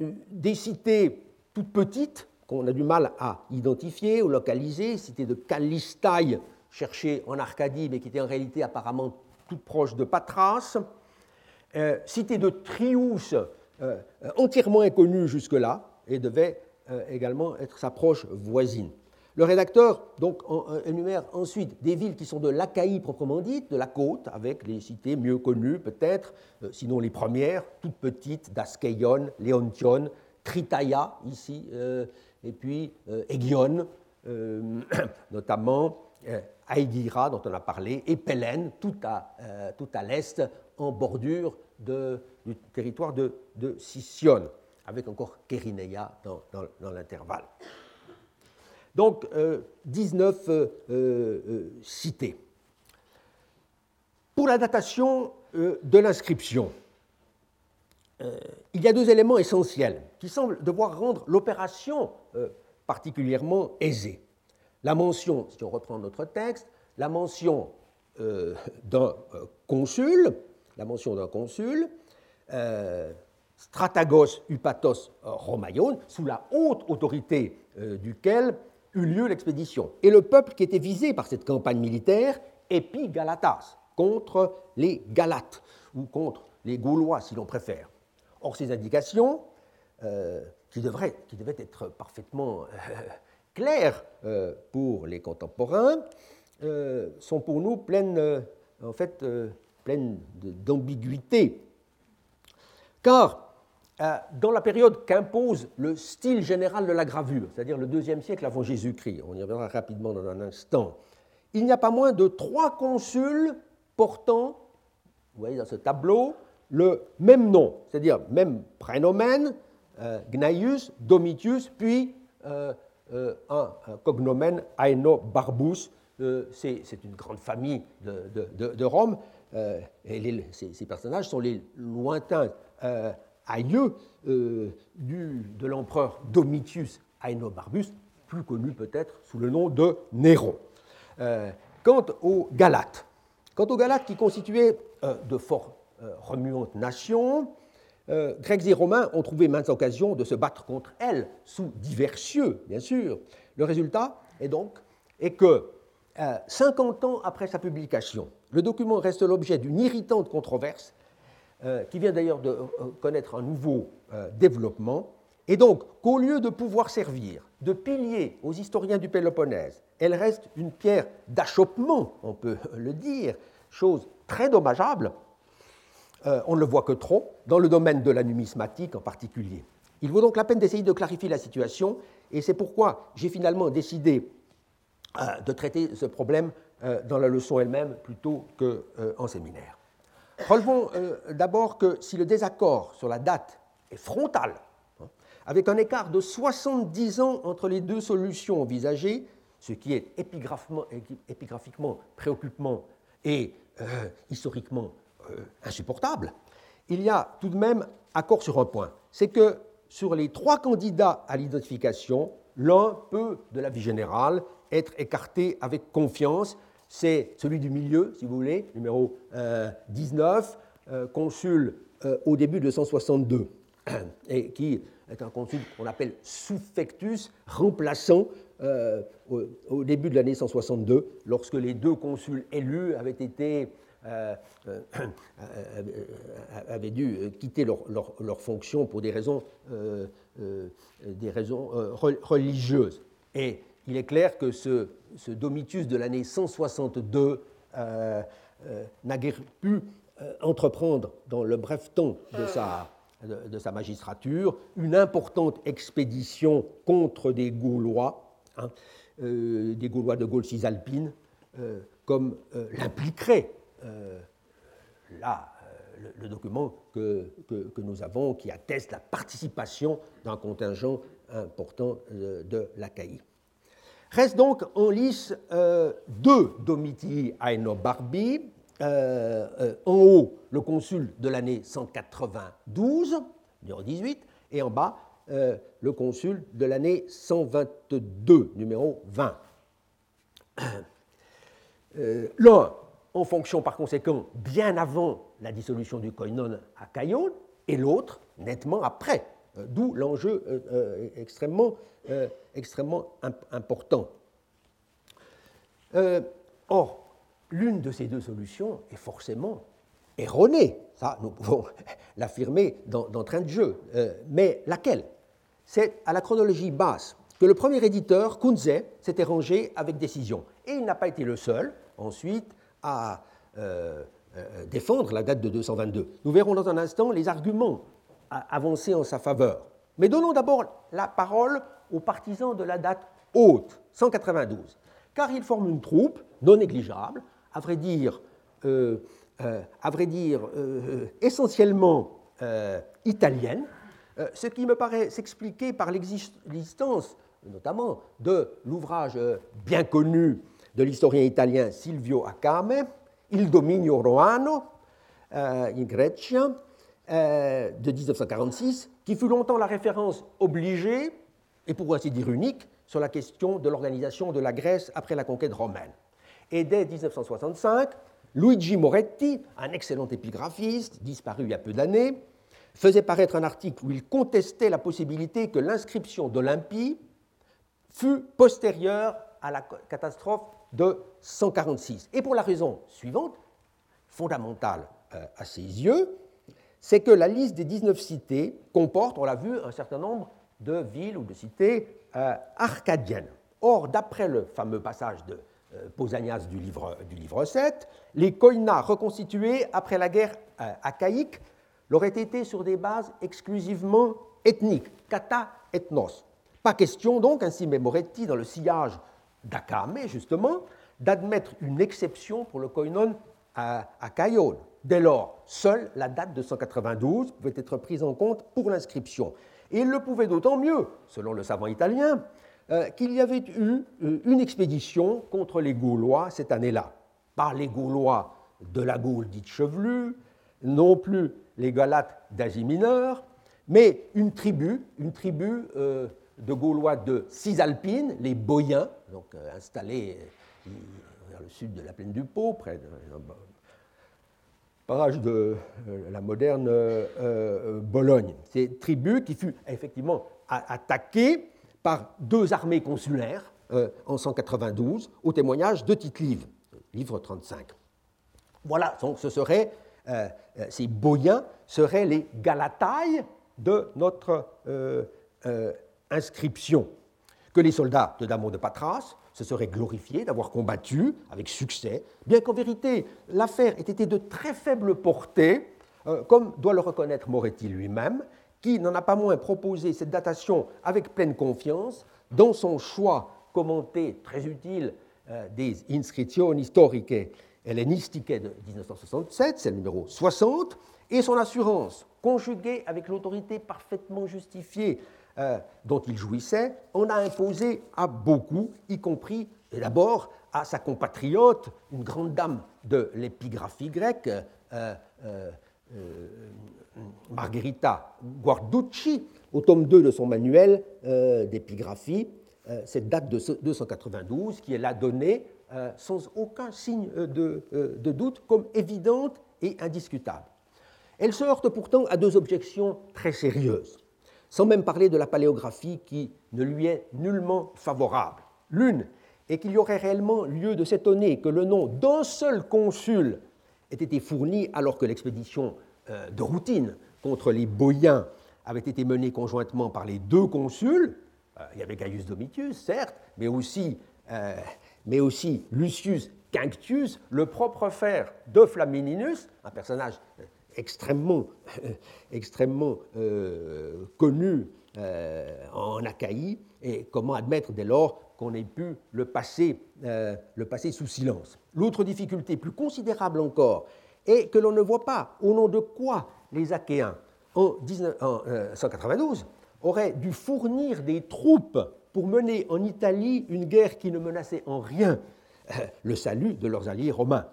des cités toutes petites qu'on a du mal à identifier ou localiser, cité de Kalistaï, cherchée en Arcadie, mais qui était en réalité apparemment toute proche de Patras, cité de Trius, entièrement inconnue jusque-là, et devait euh, également être sa proche voisine. Le rédacteur donc euh, énumère ensuite des villes qui sont de l'Achaïe proprement dite, de la côte, avec les cités mieux connues peut-être, euh, sinon les premières, toutes petites, d'Askeion, Léontion, Tritaya ici, et puis Egion, [coughs] notamment Aïdira dont on a parlé, et Pélène, tout à, à l'est, en bordure du territoire de, de Sicyone avec encore Kérinéa dans, l'intervalle. Donc, 19 euh, euh, euh, cités. Pour la datation de l'inscription, il y a deux éléments essentiels qui semblent devoir rendre l'opération particulièrement aisée. La mention, si on reprend notre texte, la mention d'un consul, la mention d'un consul, Stratagos Upatos Romaion, sous la haute autorité euh, duquel eut lieu l'expédition. Et le peuple qui était visé par cette campagne militaire, Épigalatas, contre les Galates, ou contre les Gaulois si l'on préfère. Or, ces indications, euh, qui, devaient être parfaitement euh, claires pour les contemporains, sont pour nous pleines, en fait, pleines d'ambiguïté. Car euh, dans la période qu'impose le style général de la gravure, c'est-à-dire le deuxième siècle avant Jésus-Christ, on y reviendra rapidement dans un instant, il n'y a pas moins de trois consuls portant, vous voyez dans ce tableau, le même nom, c'est-à-dire même prénomen, euh, Gnaius, Domitius, puis euh, un, cognomen Aeno Barbus. c'est une grande famille de, Rome, et ces, personnages sont les lointains aïeux euh, du, de l'empereur Domitius Aenobarbus, plus connu peut-être sous le nom de Néron. Euh, quant aux Galates, quant aux Galates qui constituaient euh, de fort remuantes nations, Grecs et Romains ont trouvé maintes occasions de se battre contre elles, sous divers cieux, bien sûr. Le résultat est donc que 50 ans après sa publication, le document reste l'objet d'une irritante controverse euh, qui vient d'ailleurs de euh, connaître un nouveau euh, développement, et donc qu'au lieu de pouvoir servir de pilier aux historiens du Péloponnèse, elle reste une pierre d'achoppement, on peut [laughs] le dire, chose très dommageable, on ne le voit que trop, dans le domaine de la numismatique en particulier. Il vaut donc la peine d'essayer de clarifier la situation, et c'est pourquoi j'ai finalement décidé de traiter ce problème dans la leçon elle-même plutôt qu'en séminaire. Relevons euh, d'abord que si le désaccord sur la date est frontal, hein, avec un écart de 70 ans entre les deux solutions envisagées, ce qui est épigraphiquement préoccupant et euh, historiquement euh, insupportable, il y a tout de même accord sur un point, c'est que sur les trois candidats à l'identification, l'un peut, de la vie générale, être écarté avec confiance. C'est celui du milieu, si vous voulez, numéro 19, consul au début de 162, et qui est un consul qu'on appelle suffectus, remplaçant au, début de l'année 162, lorsque les deux consuls élus avaient euh, euh, euh, dû quitter leur, leur, fonction pour des raisons, religieuses. Il est clair que ce, ce Domitius de l'année 162 n'a guère pu entreprendre dans le bref temps de sa, magistrature une importante expédition contre des Gaulois, hein, des Gaulois de Gaule cisalpine, comme l'impliquerait euh, là, euh, le, document que, nous avons qui atteste la participation d'un contingent important de, de. Reste donc en lice euh, deux Domitii Aenobarbi. Euh, en haut, le consul de l'année 192, numéro 18, et en bas, le consul de l'année 122, numéro 20. L'un en fonction par conséquent bien avant la dissolution du koinon à Caïon, et l'autre nettement après, euh, d'où l'enjeu euh, euh, extrêmement, important. or, l'une de ces deux solutions est forcément erronée, ça nous pouvons [laughs] l'affirmer d'entrain de jeu, mais laquelle? C'est à la chronologie basse que le premier éditeur, Kunze, s'était rangé avec décision. Et il n'a pas été le seul, ensuite, à euh, euh, défendre la date de 222. Nous verrons dans un instant les arguments avancés en sa faveur. Mais donnons d'abord la parole aux partisans de la date haute, 192, car ils forment une troupe non négligeable, à vrai dire, euh, à vrai dire essentiellement italienne, ce qui me paraît s'expliquer par l'existence notamment de l'ouvrage bien connu de l'historien italien Silvio Acame, Il dominio romano euh, in Grecia, euh, de 1946, qui fut longtemps la référence obligée, et pour ainsi dire unique, sur la question de l'organisation de la Grèce après la conquête romaine. Et dès 1965, Luigi Moretti, un excellent épigraphiste, disparu il y a peu d'années, faisait paraître un article où il contestait la possibilité que l'inscription d'Olympie fût postérieure à la catastrophe de 146. Et pour la raison suivante, fondamentale euh, à ses yeux, c'est que la liste des 19 cités comporte, on l'a vu, un certain nombre de villes ou de cités euh, arcadiennes. Or, d'après le fameux passage de euh, Pausanias du livre, du livre 7, les koinas reconstitués après la guerre achaïque l'auraient été sur des bases exclusivement ethniques, kata ethnos. Pas question donc, ainsi Memoretti, dans le sillage d'Akame, justement, d'admettre une exception pour le koinon à, à Dès lors, seule la date de 192 pouvait être prise en compte pour l'inscription. Et il le pouvait d'autant mieux, selon le savant italien, euh, qu'il y avait eu euh, une expédition contre les Gaulois cette année-là. Pas les Gaulois de la Gaule dite chevelue, non plus les Galates d'Asie mineure, mais une tribu, une tribu euh, de Gaulois de Cisalpine, les Boyens, donc installés vers le sud de la plaine du Pau, près de de euh, la moderne Bologne. Ces tribus qui fut effectivement attaquées par deux armées consulaires en 192, au témoignage de tite livre 35. Voilà, donc ce serait, ces Boyens seraient les Galatailles de notre inscription que les soldats de Damon de Patras se seraient glorifiés d'avoir combattu avec succès, bien qu'en vérité l'affaire ait été de très faible portée, euh, comme doit le reconnaître Moretti lui-même, qui n'en a pas moins proposé cette datation avec pleine confiance dans son choix commenté très utile euh, des Inscrizioni Storiche Hellénistiche de 1967, c'est le numéro 60, et son assurance, conjuguée avec l'autorité parfaitement justifiée euh, dont il jouissait, on a imposé à beaucoup, y compris d'abord à sa compatriote, une grande dame de l'épigraphie grecque, euh, euh, Margherita Guarducci, au tome 2 de son manuel d'épigraphie, cette date de 292 qui est là donnée sans aucun signe de, de doute comme évidente et indiscutable. Elle se heurte pourtant à deux objections très sérieuses, sans même parler de la paléographie qui ne lui est nullement favorable. L'une est qu'il y aurait réellement lieu de s'étonner que le nom d'un seul consul ait été fourni alors que l'expédition euh, de routine contre les Boïens avait été menée conjointement par les deux consuls. Euh, il y avait Gaius Domitius, certes, mais aussi, euh, mais aussi Lucius Quinctius, le propre frère de Flamininus, un personnage extrêmement, [laughs] extrêmement connu en Achaïe, et comment admettre dès lors qu'on ait pu le passer, le passer sous silence. L'autre difficulté plus considérable encore et que l'on ne voit pas au nom de quoi les Achéens, en, 1992, euh, auraient dû fournir des troupes pour mener en Italie une guerre qui ne menaçait en rien euh, le salut de leurs alliés romains.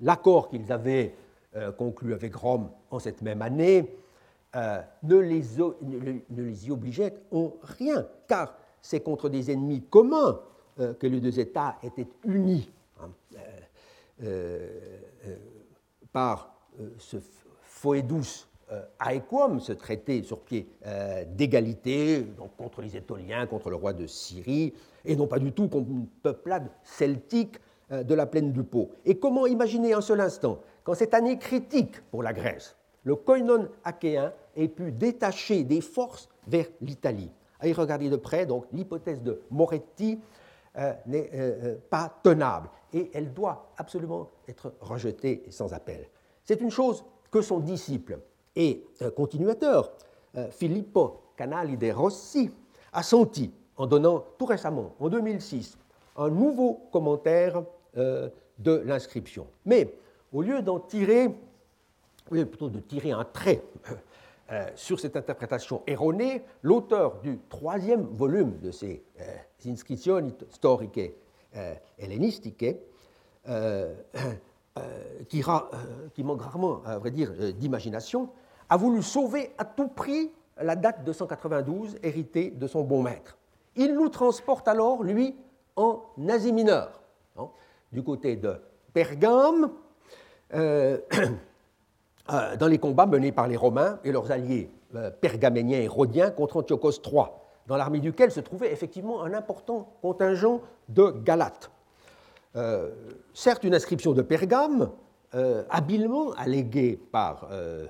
L'accord qu'ils avaient euh, conclu avec Rome en cette même année ne les, ne, les, y obligeait en rien, car c'est contre des ennemis communs que les deux États étaient unis. Hein, par euh, ce foedus euh, aequum, ce traité sur pied euh, d'égalité, donc contre les Étoliens, contre le roi de Syrie, et non pas du tout contre une peuplade celtique de la plaine du Pô. Et comment imaginer un seul instant qu'en cette année critique pour la Grèce, le koinon achéen ait pu détacher des forces vers l'Italie À y regarder de près, donc l'hypothèse de Moretti n'est pas tenable et elle doit absolument être rejetée sans appel. C'est une chose que son disciple et euh, continuateur, euh, Filippo Canali de Rossi, a senti en donnant tout récemment, en 2006, un nouveau commentaire euh, de l'inscription. Mais au lieu d'en tirer, plutôt de tirer un trait sur cette interprétation erronée, l'auteur du troisième volume de ces Inscrizioni storiche hellénistiques, euh, qui, euh, qui, manque rarement, à vrai dire, euh, d'imagination, a voulu sauver à tout prix la date de 192 héritée de son bon maître. Il nous transporte alors, lui, en Asie mineure, hein, du côté de Pergame, [clears throat] dans les combats menés par les Romains et leurs alliés pergaméniens et rhodiens contre Antiochos III, dans l'armée duquel se trouvait effectivement un important contingent de Galates. Euh, certes une inscription de Pergame, euh, habilement alléguée par euh,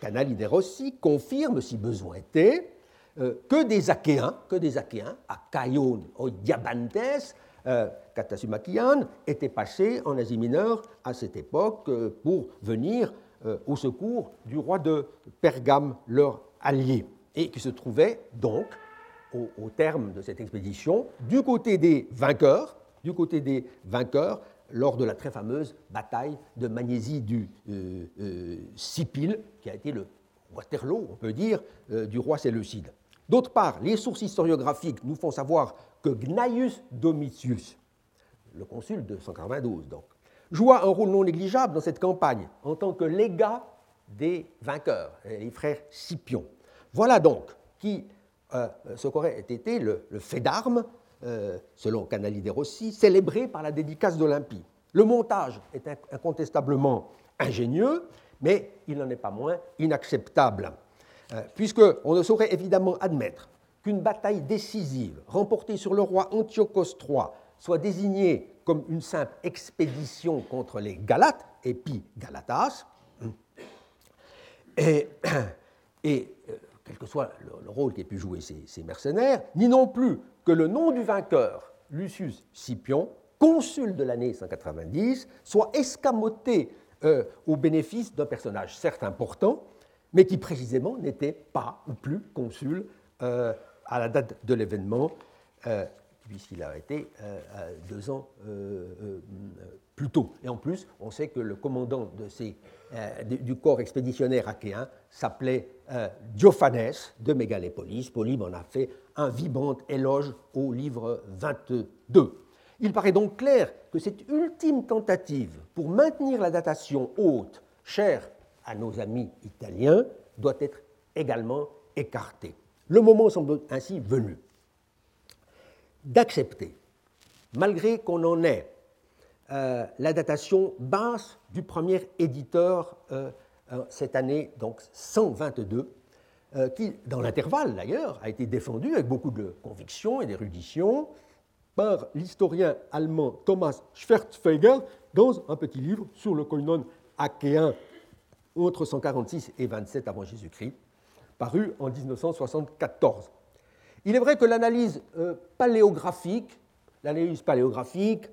Canali de Rossi, confirme, si besoin était, que des Achéens, que des Achéens, ou Diabantes, Katasumakian, étaient passés en Asie mineure à cette époque pour venir au secours du roi de Pergame, leur allié, et qui se trouvait donc, au, terme de cette expédition, du côté des vainqueurs, du côté des vainqueurs lors de la très fameuse bataille de Magnésie du euh, euh, qui a été le Waterloo, on peut dire, euh, du roi Séleucide. D'autre part, les sources historiographiques nous font savoir que Gnaeus Domitius, le consul de 192 donc, joua un rôle non négligeable dans cette campagne en tant que légat des vainqueurs, les frères Scipion. Voilà donc qui, ce qu'aurait été le fait d'armes euh, selon Canali de Rossi, célébré par la dédicace d'Olympie. Le montage est incontestablement ingénieux, mais il n'en est pas moins inacceptable, euh, puisqu'on ne saurait évidemment admettre qu'une bataille décisive remportée sur le roi Antiochos III soit désignée comme une simple expédition contre les Galates, Epi Galatas, [clears throat] et, euh, quel que soit le, rôle qu'aient pu jouer ces, mercenaires, ni non plus que le nom du vainqueur, Lucius Scipion, consul de l'année 190, soit escamoté euh, au bénéfice d'un personnage certes important, mais qui précisément n'était pas ou plus consul euh, à la date de l'événement, puisqu'il a été deux ans plus tôt. Et en plus, on sait que le commandant du corps expéditionnaire achéen s'appelait Diophanes de Mégalépolis. Polybe en a fait un vibrant éloge au livre 22. Il paraît donc clair que cette ultime tentative pour maintenir la datation haute, chère à nos amis italiens, doit être également écartée. Le moment semble ainsi venu. D'accepter, malgré qu'on en ait euh, la datation basse du premier éditeur euh, euh, cette année, donc 122, qui, dans l'intervalle d'ailleurs, a été défendu avec beaucoup de conviction et d'érudition par l'historien allemand Thomas Schwerzfeger dans un petit livre sur le koinon achéen entre 146 et 27 avant Jésus-Christ, paru en 1974. Il est vrai que l'analyse paléographique, l'analyse paléographique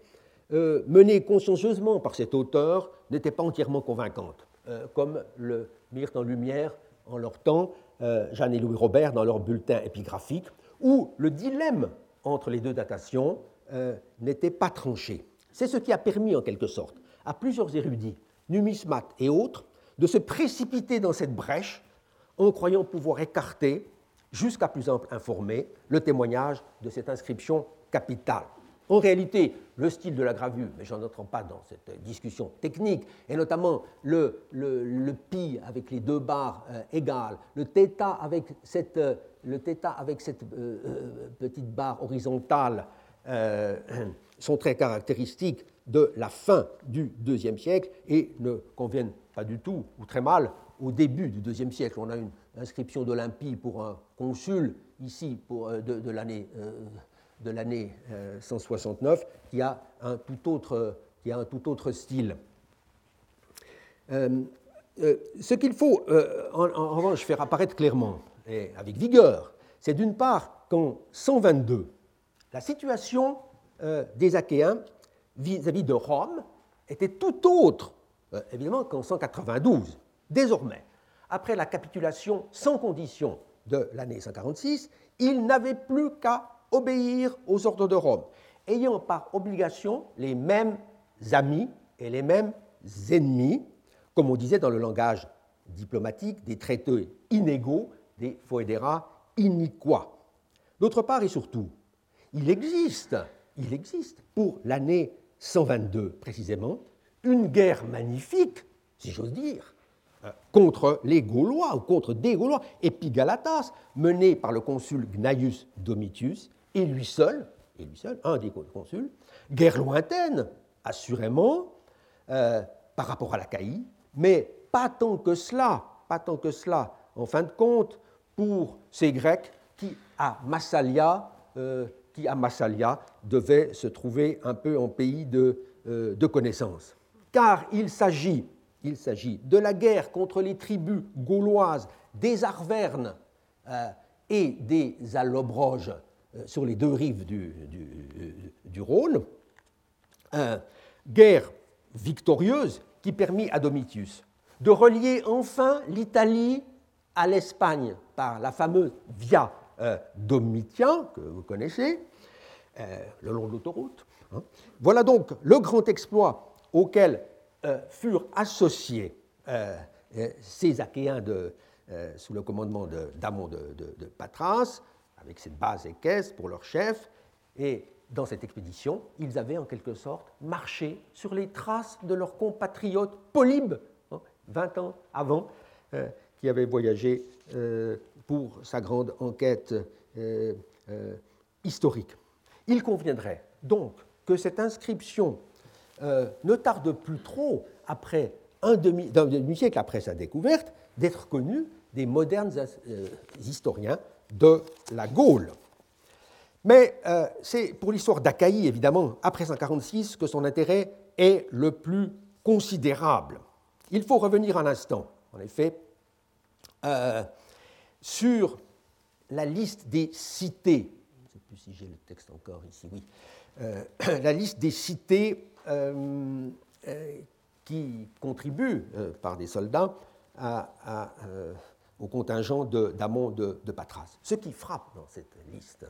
euh, menée consciencieusement par cet auteur n'était pas entièrement convaincante, euh, comme le mirent en lumière en leur temps euh, Jeanne et Louis Robert dans leur bulletin épigraphique, où le dilemme entre les deux datations n'était pas tranché. C'est ce qui a permis, en quelque sorte, à plusieurs érudits, numismates et autres, de se précipiter dans cette brèche en croyant pouvoir écarter, jusqu'à plus ample informé, le témoignage de cette inscription capitale. En réalité, le style de la gravure, mais je n'entre pas dans cette discussion technique, et notamment le, le, pi avec les deux barres euh, égales, le θ avec cette, euh, le avec cette euh, petite barre horizontale [clears throat] sont très caractéristiques de la fin du IIe siècle et ne conviennent pas du tout, ou très mal, au début du IIe siècle. On a une inscription d'Olympie pour un consul, ici, pour, de, l'année de l'année 169 euh, qui a un tout autre, qui a un tout autre style. Euh, euh, ce qu'il faut en, revanche faire apparaître clairement et avec vigueur, c'est d'une part qu'en 122, la situation des Achéens vis-à-vis de Rome était tout autre, évidemment, qu'en 192. Désormais, après la capitulation sans condition de l'année 146, ils n'avaient plus qu'à obéir aux ordres de Rome, ayant par obligation les mêmes amis et les mêmes ennemis, comme on disait dans le langage diplomatique, des traités inégaux, des foedera iniqua. D'autre part et surtout, il existe, il existe pour l'année 122 précisément, une guerre magnifique, si j'ose dire, contre les Gaulois ou contre des Gaulois, Epigalatas, menée par le consul Gnaeus Domitius, et lui seul, et lui seul, un des consuls, guerre lointaine, assurément, euh, par rapport à la Caïe, mais pas tant que cela, pas tant que cela, en fin de compte, pour ces Grecs qui, à Massalia, euh, devaient se trouver un peu en pays euh, de connaissance. Car il s'agit, il s'agit de la guerre contre les tribus gauloises des Arvernes et des Allobroges, euh, sur les deux rives du, du, Rhône, guerre victorieuse qui permit à Domitius de relier enfin l'Italie à l'Espagne par la fameuse Via euh, Domitien, que vous connaissez, euh, le long de l'autoroute. Hein. Voilà donc le grand exploit auquel furent associés ces Achéens de, sous le commandement d'Amon de, Patras, avec cette base équestre pour leur chef. Et dans cette expédition, ils avaient en quelque sorte marché sur les traces de leur compatriote Polybe, 20 hein, ans avant, euh, qui avait voyagé euh, pour sa grande enquête euh, historique. Il conviendrait donc que cette inscription ne tarde plus trop, après un demi, siècle après sa découverte, d'être connue des modernes historiens de la Gaule. Mais euh, c'est pour l'histoire d'Achaïe, évidemment, après 146, que son intérêt est le plus considérable. Il faut revenir un instant, en effet, euh, sur la liste des cités. Je ne sais plus si j'ai le texte encore ici, oui. Euh, [clears throat] la liste des cités qui contribuent, par des soldats, au contingent d'Amon de, Patras. Ce qui frappe dans cette liste,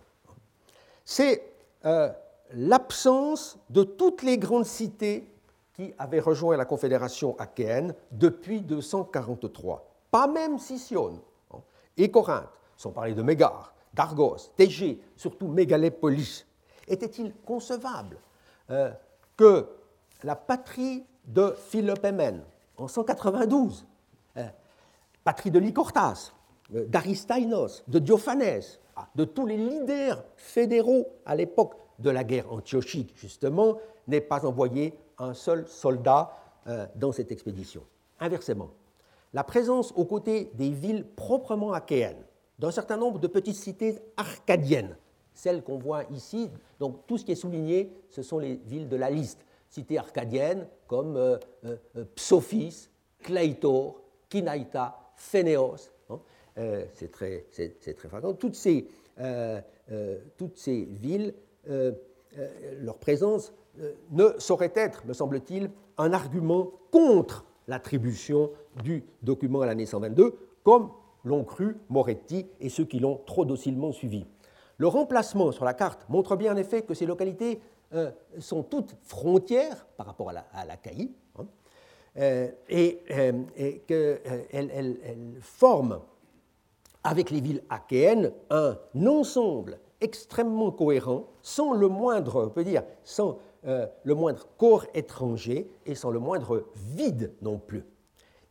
c'est euh, l'absence de toutes les grandes cités qui avaient rejoint la Confédération achéenne depuis 243. Pas même Sicyone hein, et Corinthe, sans parler de Mégare, d'Argos, Thégée, surtout Mégalépolis. Était-il concevable euh, que la patrie de Philopémène, en 192, patrie de Lycortas, euh, de Diophanes, de tous les leaders fédéraux à l'époque de la guerre antiochique, justement, n'est pas envoyé un seul soldat euh, dans cette expédition. Inversement, la présence aux côtés des villes proprement achéennes, d'un certain nombre de petites cités arcadiennes, celles qu'on voit ici, donc tout ce qui est souligné, ce sont les villes de la liste, cités arcadiennes comme euh, euh, Psophis, Cleitor, Kinaita, Phénéos, hein. c'est très, très fréquent. Toutes ces, toutes ces villes, leur présence ne saurait être, me semble-t-il, un argument contre l'attribution du document à l'année 122, comme l'ont cru Moretti et ceux qui l'ont trop docilement suivi. Le remplacement sur la carte montre bien en effet que ces localités euh, sont toutes frontières par rapport à la, hein, euh, et, euh, qu'elles forment avec les villes achéennes un ensemble extrêmement cohérent, sans le moindre, on peut dire, sans le moindre corps étranger et sans le moindre vide non plus.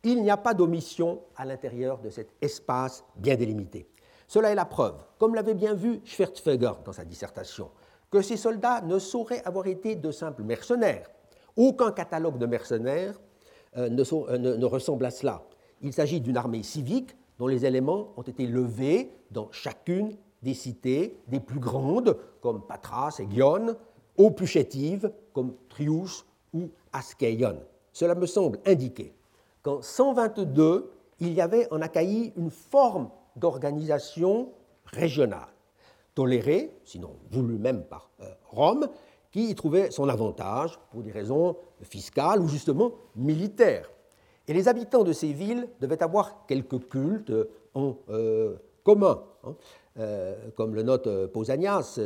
Il n'y a pas d'omission à l'intérieur de cet espace bien délimité. Cela est la preuve, comme l'avait bien vu Schwertfeger dans sa dissertation, que ces soldats ne sauraient avoir été de simples mercenaires. Aucun catalogue de mercenaires euh, euh, ne, ressemble à cela. Il s'agit d'une armée civique dont les éléments ont été levés dans chacune des cités des plus grandes, comme Patras et Gion, aux plus chétives, comme Trius ou Askeion. Cela me semble indiquer qu'en 122, il y avait en Achaïe une forme d'organisation régionale, tolérée, sinon voulue même par euh, Rome, qui y trouvait son avantage pour des raisons fiscales ou justement militaires. Et les habitants de ces villes devaient avoir quelques cultes en euh, commun. Hein. Euh, comme le note Pausanias,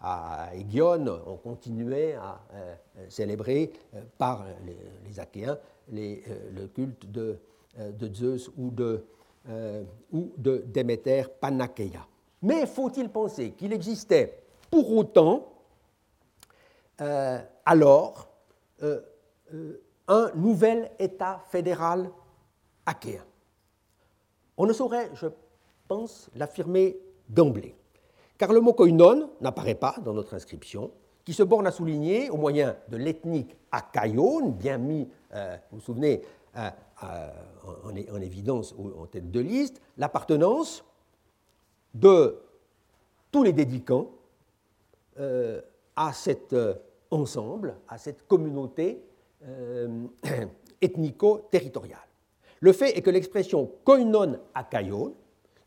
à Aegion, on continuait à célébrer par les, Achéens euh, le culte de, Zeus ou de, ou de Déméter Panakeia. Mais faut-il penser qu'il existait pour autant alors un nouvel État fédéral achéen On ne saurait, je pense, l'affirmer d'emblée car le mot koinon n'apparaît pas dans notre inscription, qui se borne à souligner, au moyen de l'ethnique akaïon, bien mis, euh, vous vous souvenez, euh, euh, en, évidence en tête de liste, l'appartenance de tous les dédicants à cet ensemble, à cette communauté [clears throat] ethnico-territoriale. Le fait est que l'expression koinon akaïon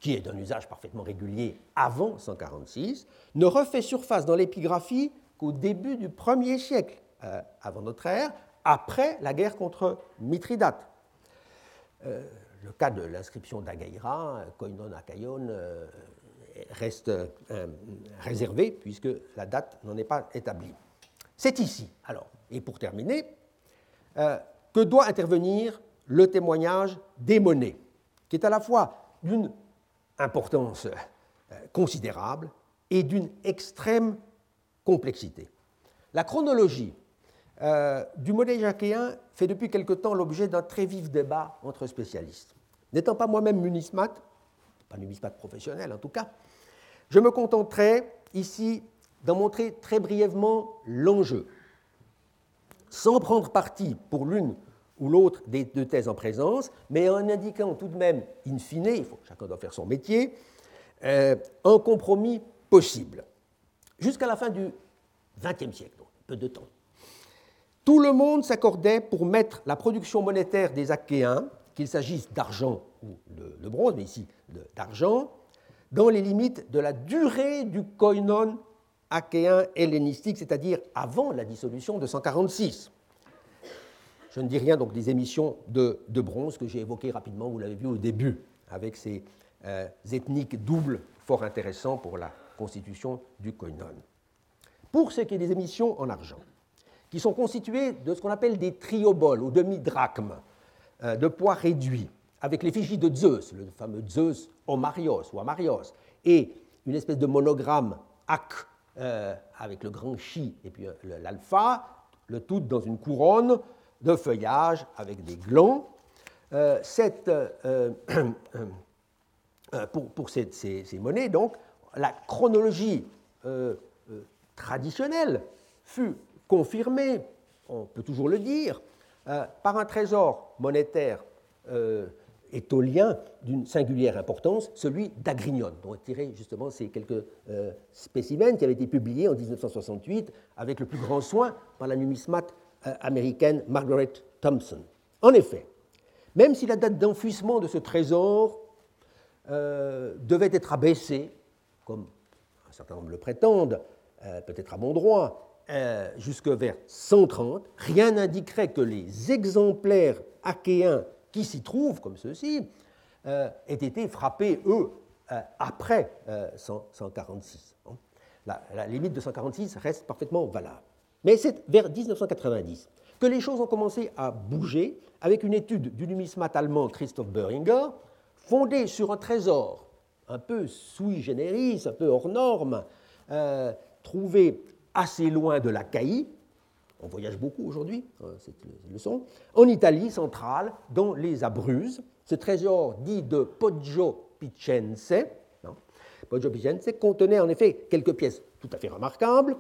qui est d'un usage parfaitement régulier avant 146, ne refait surface dans l'épigraphie qu'au début du 1er siècle euh, avant notre ère, après la guerre contre Mithridate. Euh, le cas de l'inscription d'Agaïra, Koinon Akayon, euh, reste réservé puisque la date n'en est pas établie. C'est ici, alors, et pour terminer, que doit intervenir le témoignage des monnaies, qui est à la fois d'une importance euh, considérable et d'une extrême complexité. La chronologie euh, du modèle jacquéen fait depuis quelque temps l'objet d'un très vif débat entre spécialistes. N'étant pas moi-même numismate, pas numismate professionnel en tout cas, je me contenterai ici d'en montrer très brièvement l'enjeu, sans prendre parti pour l'une ou l'autre des deux thèses en présence, mais en indiquant tout de même, in fine, chacun doit faire son métier, euh, un compromis possible. Jusqu'à la fin du XXe siècle, peu de temps. Tout le monde s'accordait pour mettre la production monétaire des Achéens, qu'il s'agisse d'argent ou de, bronze, mais ici d'argent, dans les limites de la durée du koinon achéen hellénistique, c'est-à-dire avant la dissolution de 146. Je ne dis rien donc des émissions de, bronze que j'ai évoquées rapidement, vous l'avez vu au début, avec ces euh, ethniques doubles fort intéressants pour la constitution du koinon. Pour ce qui est des émissions en argent, qui sont constituées de ce qu'on appelle des trioboles ou demi-drachmes euh, de poids réduit, avec l'effigie de Zeus, le fameux Zeus Omarios ou Amarios, et une espèce de monogramme Ak euh, avec le grand chi et puis l'alpha, le tout dans une couronne de feuillage avec des glands. Euh, euh, [coughs] euh, pour, pour ces, monnaies, donc, la chronologie traditionnelle fut confirmée, on peut toujours le dire, par un trésor monétaire étolien d'une singulière importance, celui d'Agrignon, dont est tiré justement ces quelques euh, spécimens qui avaient été publiés en 1968 avec le plus grand soin par la numismate euh, américaine Margaret Thompson. En effet, même si la date d'enfouissement de ce trésor euh, devait être abaissée, comme un certain nombre le prétendent, peut-être à bon droit, jusque vers 130, rien n'indiquerait que les exemplaires achéens qui s'y trouvent, comme ceux-ci, euh, aient été frappés, eux, euh, après 146. Euh, la, la, limite de 146 reste parfaitement valable. Mais c'est vers 1990 que les choses ont commencé à bouger avec une étude du numismate allemand Christoph Böhringer, fondée sur un trésor un peu sui generis, un peu hors norme, trouvé assez loin de la Caï, on voyage beaucoup aujourd'hui, hein, cette leçon, en Italie centrale, dans les Abruzes. Ce trésor dit de Poggio Picense, contenait en effet quelques pièces tout à fait remarquables,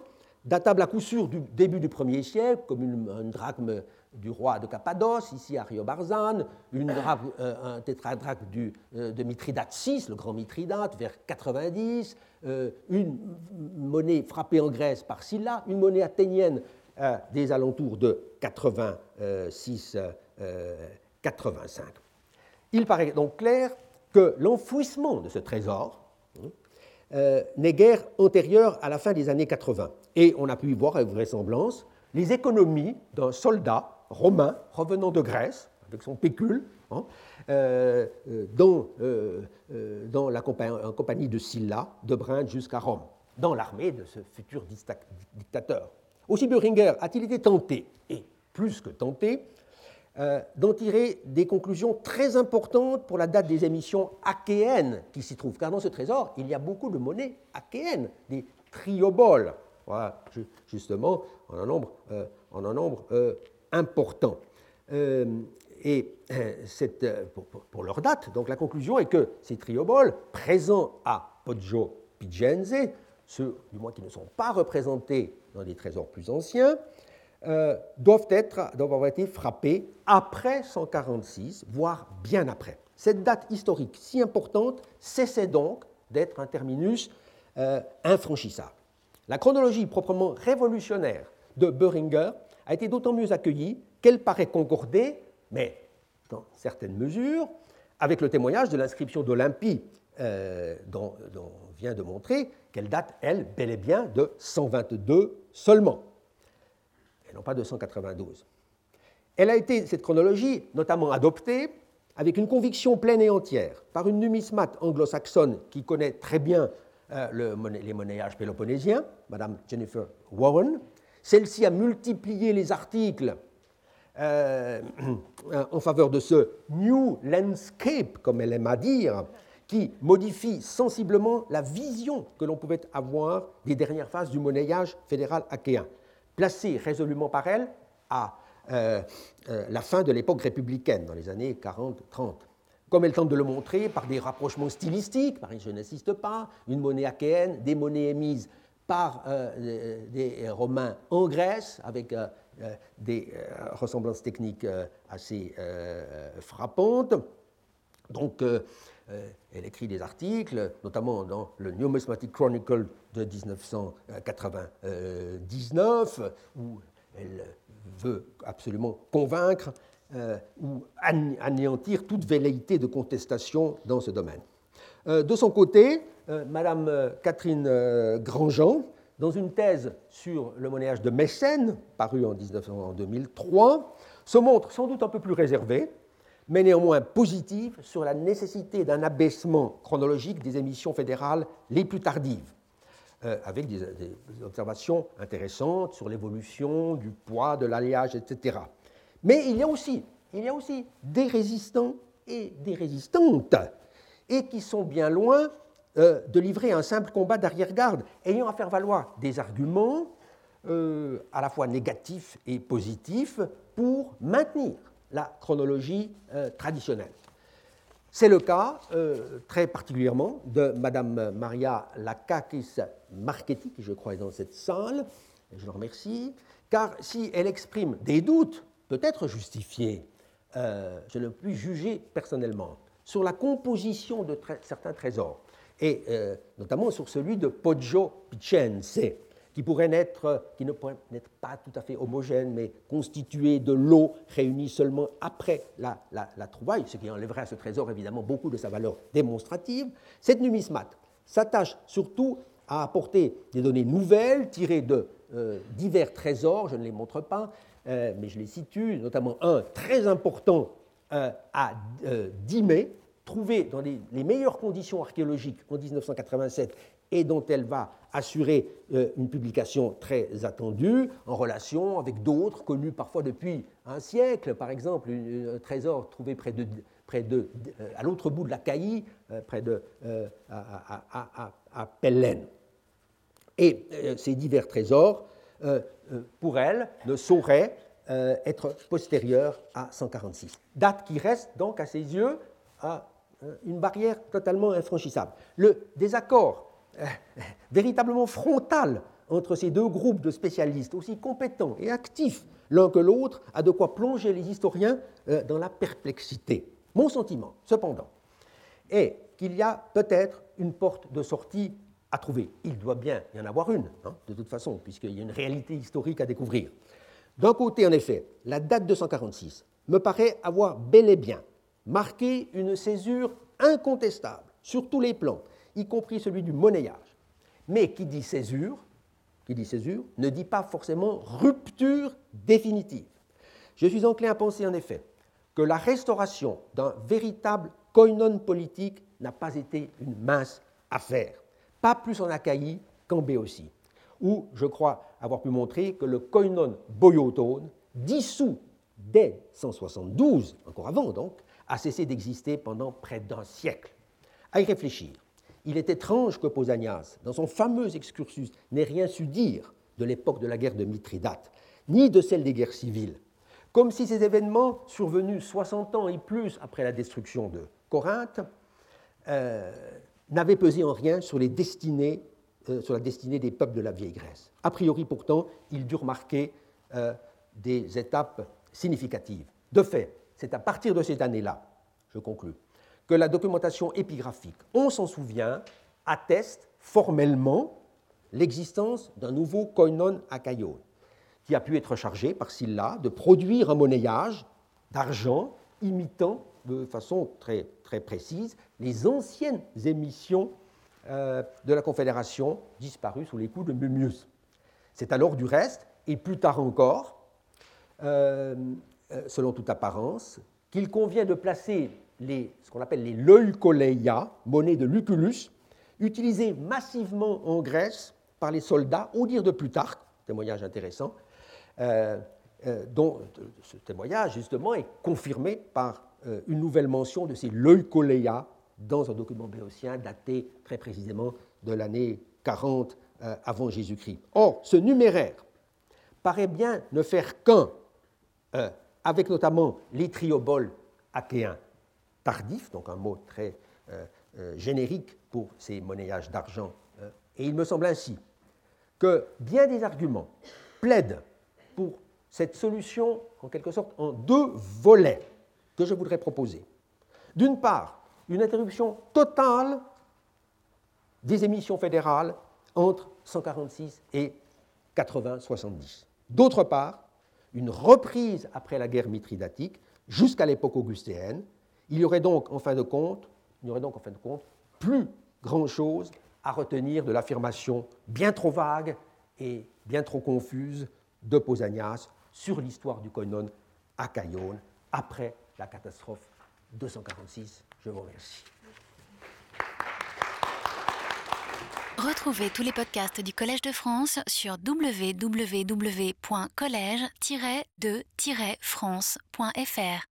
datables à coup sûr du début du 1er siècle, comme une, drachme du roi de Cappadoce, ici à Rio-Barzane, euh, un tétradraque euh, de Mithridate VI, le grand Mithridate, vers 90, euh, une monnaie frappée en Grèce par Sylla, une monnaie athénienne des alentours de 86-85. Il paraît donc clair que l'enfouissement de ce trésor hein, n'est guère antérieur à la fin des années 80. Et on a pu y voir avec vraisemblance les économies d'un soldat romain revenant de Grèce, avec son pécule, hein, euh, euh, dans, dans, la compagnie de Sylla, de Brinde jusqu'à Rome, dans l'armée de ce futur dictateur. Aussi Böhringer a-t-il été tenté, et plus que tenté, euh, d'en tirer des conclusions très importantes pour la date des émissions achéennes qui s'y trouvent. Car dans ce trésor, il y a beaucoup de monnaies achéennes, des trioboles, voilà, justement, en un nombre, euh, en euh, important. et cette, pour, pour, leur date, donc la conclusion est que ces trioboles, présents à Poggio Pigenze, ceux du moins qui ne sont pas représentés dans des trésors plus anciens, euh, doivent, être, doivent avoir été frappés après 146, voire bien après. Cette date historique si importante cessait donc d'être un terminus euh, infranchissable. La chronologie proprement révolutionnaire de Böhringer a été d'autant mieux accueillie qu'elle paraît concorder, mais dans certaines mesures, avec le témoignage de l'inscription d'Olympie euh, dont, dont, vient de montrer qu'elle date, elle, bel et bien de 122 seulement, et non pas de 192. Elle a été, cette chronologie, notamment adoptée avec une conviction pleine et entière par une numismate anglo-saxonne qui connaît très bien euh, le, les monnayages péloponnésiens, Madame Jennifer Warren. Celle-ci a multiplié les articles euh, [clears throat] en faveur de ce New Landscape, comme elle aime à dire, qui modifie sensiblement la vision que l'on pouvait avoir des dernières phases du monnayage fédéral achéen, placée résolument par elle à euh, euh, la fin de l'époque républicaine, dans les années 40-30. Comme elle tente de le montrer par des rapprochements stylistiques, Paris je n'insiste pas, une monnaie achéenne, des monnaies émises par euh, des Romains en Grèce, avec des ressemblances techniques assez frappantes. Donc, euh, elle écrit des articles, notamment dans le Numismatic Chronicle de 1999, où elle veut absolument convaincre euh, ou anéantir toute velléité de contestation dans ce domaine. Euh, de son côté, Madame Catherine Grandjean, dans une thèse sur le monnayage de Mécène, parue en, en 2003, se montre sans doute un peu plus réservée mais néanmoins positive sur la nécessité d'un abaissement chronologique des émissions fédérales les plus tardives, euh, avec des, observations intéressantes sur l'évolution du poids, de l'alliage, etc. Mais il y a aussi, il y a aussi des résistants et des résistantes, et qui sont bien loin euh, de livrer un simple combat d'arrière-garde, ayant à faire valoir des arguments euh, à la fois négatifs et positifs pour maintenir la chronologie euh, traditionnelle. C'est le cas très particulièrement de Madame Maria Lakakis Marchetti, qui je crois est dans cette salle, et je le remercie, car si elle exprime des doutes, peut-être justifiés, je ne puis juger personnellement, sur la composition de certains trésors, et euh, notamment sur celui de Poggio Picense, qui pourrait n'être, qui ne pourrait n'être pas tout à fait homogène, mais constitué de l'eau réunie seulement après la, la, trouvaille, ce qui enlèverait à ce trésor évidemment beaucoup de sa valeur démonstrative. Cette numismate s'attache surtout à apporter des données nouvelles tirées de euh, divers trésors, je ne les montre pas, euh, mais je les situe, notamment un très important euh, à Dimé, trouvé dans les, meilleures conditions archéologiques en 1987 et dont elle va assurer euh, une publication très attendue en relation avec d'autres connus parfois depuis un siècle. Par exemple, un trésor trouvé près de, près de, euh, à l'autre bout de la Caillie, euh, près de, à, Pellen. Et ces divers trésors, pour elle, ne sauraient être postérieurs à 146. Date qui reste donc à ses yeux à une barrière totalement infranchissable. Le désaccord euh, véritablement frontale entre ces deux groupes de spécialistes, aussi compétents et actifs l'un que l'autre, a de quoi plonger les historiens euh, dans la perplexité. Mon sentiment, cependant, est qu'il y a peut-être une porte de sortie à trouver. Il doit bien y en avoir une, hein, de toute façon, puisqu'il y a une réalité historique à découvrir. D'un côté, en effet, la date 246 me paraît avoir bel et bien marqué une césure incontestable sur tous les plans, y compris celui du monnayage. Mais qui dit césure, qui dit césure, ne dit pas forcément rupture définitive. Je suis enclin à penser en effet que la restauration d'un véritable koinon politique n'a pas été une mince affaire, pas plus en Achaïe qu'en Béotie, où je crois avoir pu montrer que le koinon boyotone, dissous dès 172, encore avant donc, a cessé d'exister pendant près d'un siècle. À y réfléchir, il est étrange que Pausanias, dans son fameux excursus, n'ait rien su dire de l'époque de la guerre de Mithridate, ni de celle des guerres civiles, comme si ces événements, survenus 60 ans et plus après la destruction de Corinthe, euh, n'avaient pesé en rien sur, les destinées, euh, sur la destinée des peuples de la vieille Grèce. A priori, pourtant, ils durent marquer euh, des étapes significatives. De fait, c'est à partir de cette année-là, je conclus, que la documentation épigraphique, on s'en souvient, atteste formellement l'existence d'un nouveau koinon akaïon, qui a pu être chargé par Sylla de produire un monnayage d'argent imitant de façon très précise les anciennes émissions euh, de la Confédération disparues sous les coups de Mummius. C'est alors du reste, et plus tard encore, euh, euh, selon toute apparence, qu'il convient de placer ce qu'on appelle les leucoleia, monnaie de Lucullus, utilisées massivement en Grèce par les soldats, au dire de Plutarque, témoignage intéressant, dont ce témoignage justement est confirmé par une nouvelle mention de ces leucoleia dans un document béotien daté très précisément de l'année 40 avant Jésus-Christ. Or, ce numéraire paraît bien ne faire qu'un avec notamment les trioboles achéens tardifs, donc un mot très euh, euh, générique pour ces monnayages d'argent. Euh, et il me semble ainsi que bien des arguments plaident pour cette solution, en quelque sorte, en deux volets que je voudrais proposer. D'une part, une interruption totale des émissions fédérales entre 146 et 80-70. D'autre part, une reprise après la guerre mithridatique jusqu'à l'époque augustéenne. Il y aurait donc en fin de compte, il y aurait donc en fin de compte plus grand-chose à retenir de l'affirmation bien trop vague et bien trop confuse de Pausanias sur l'histoire du koinon à Caïone après la catastrophe 246. Je vous remercie. Retrouvez tous les podcasts du Collège de France sur www.collège-de-france.fr.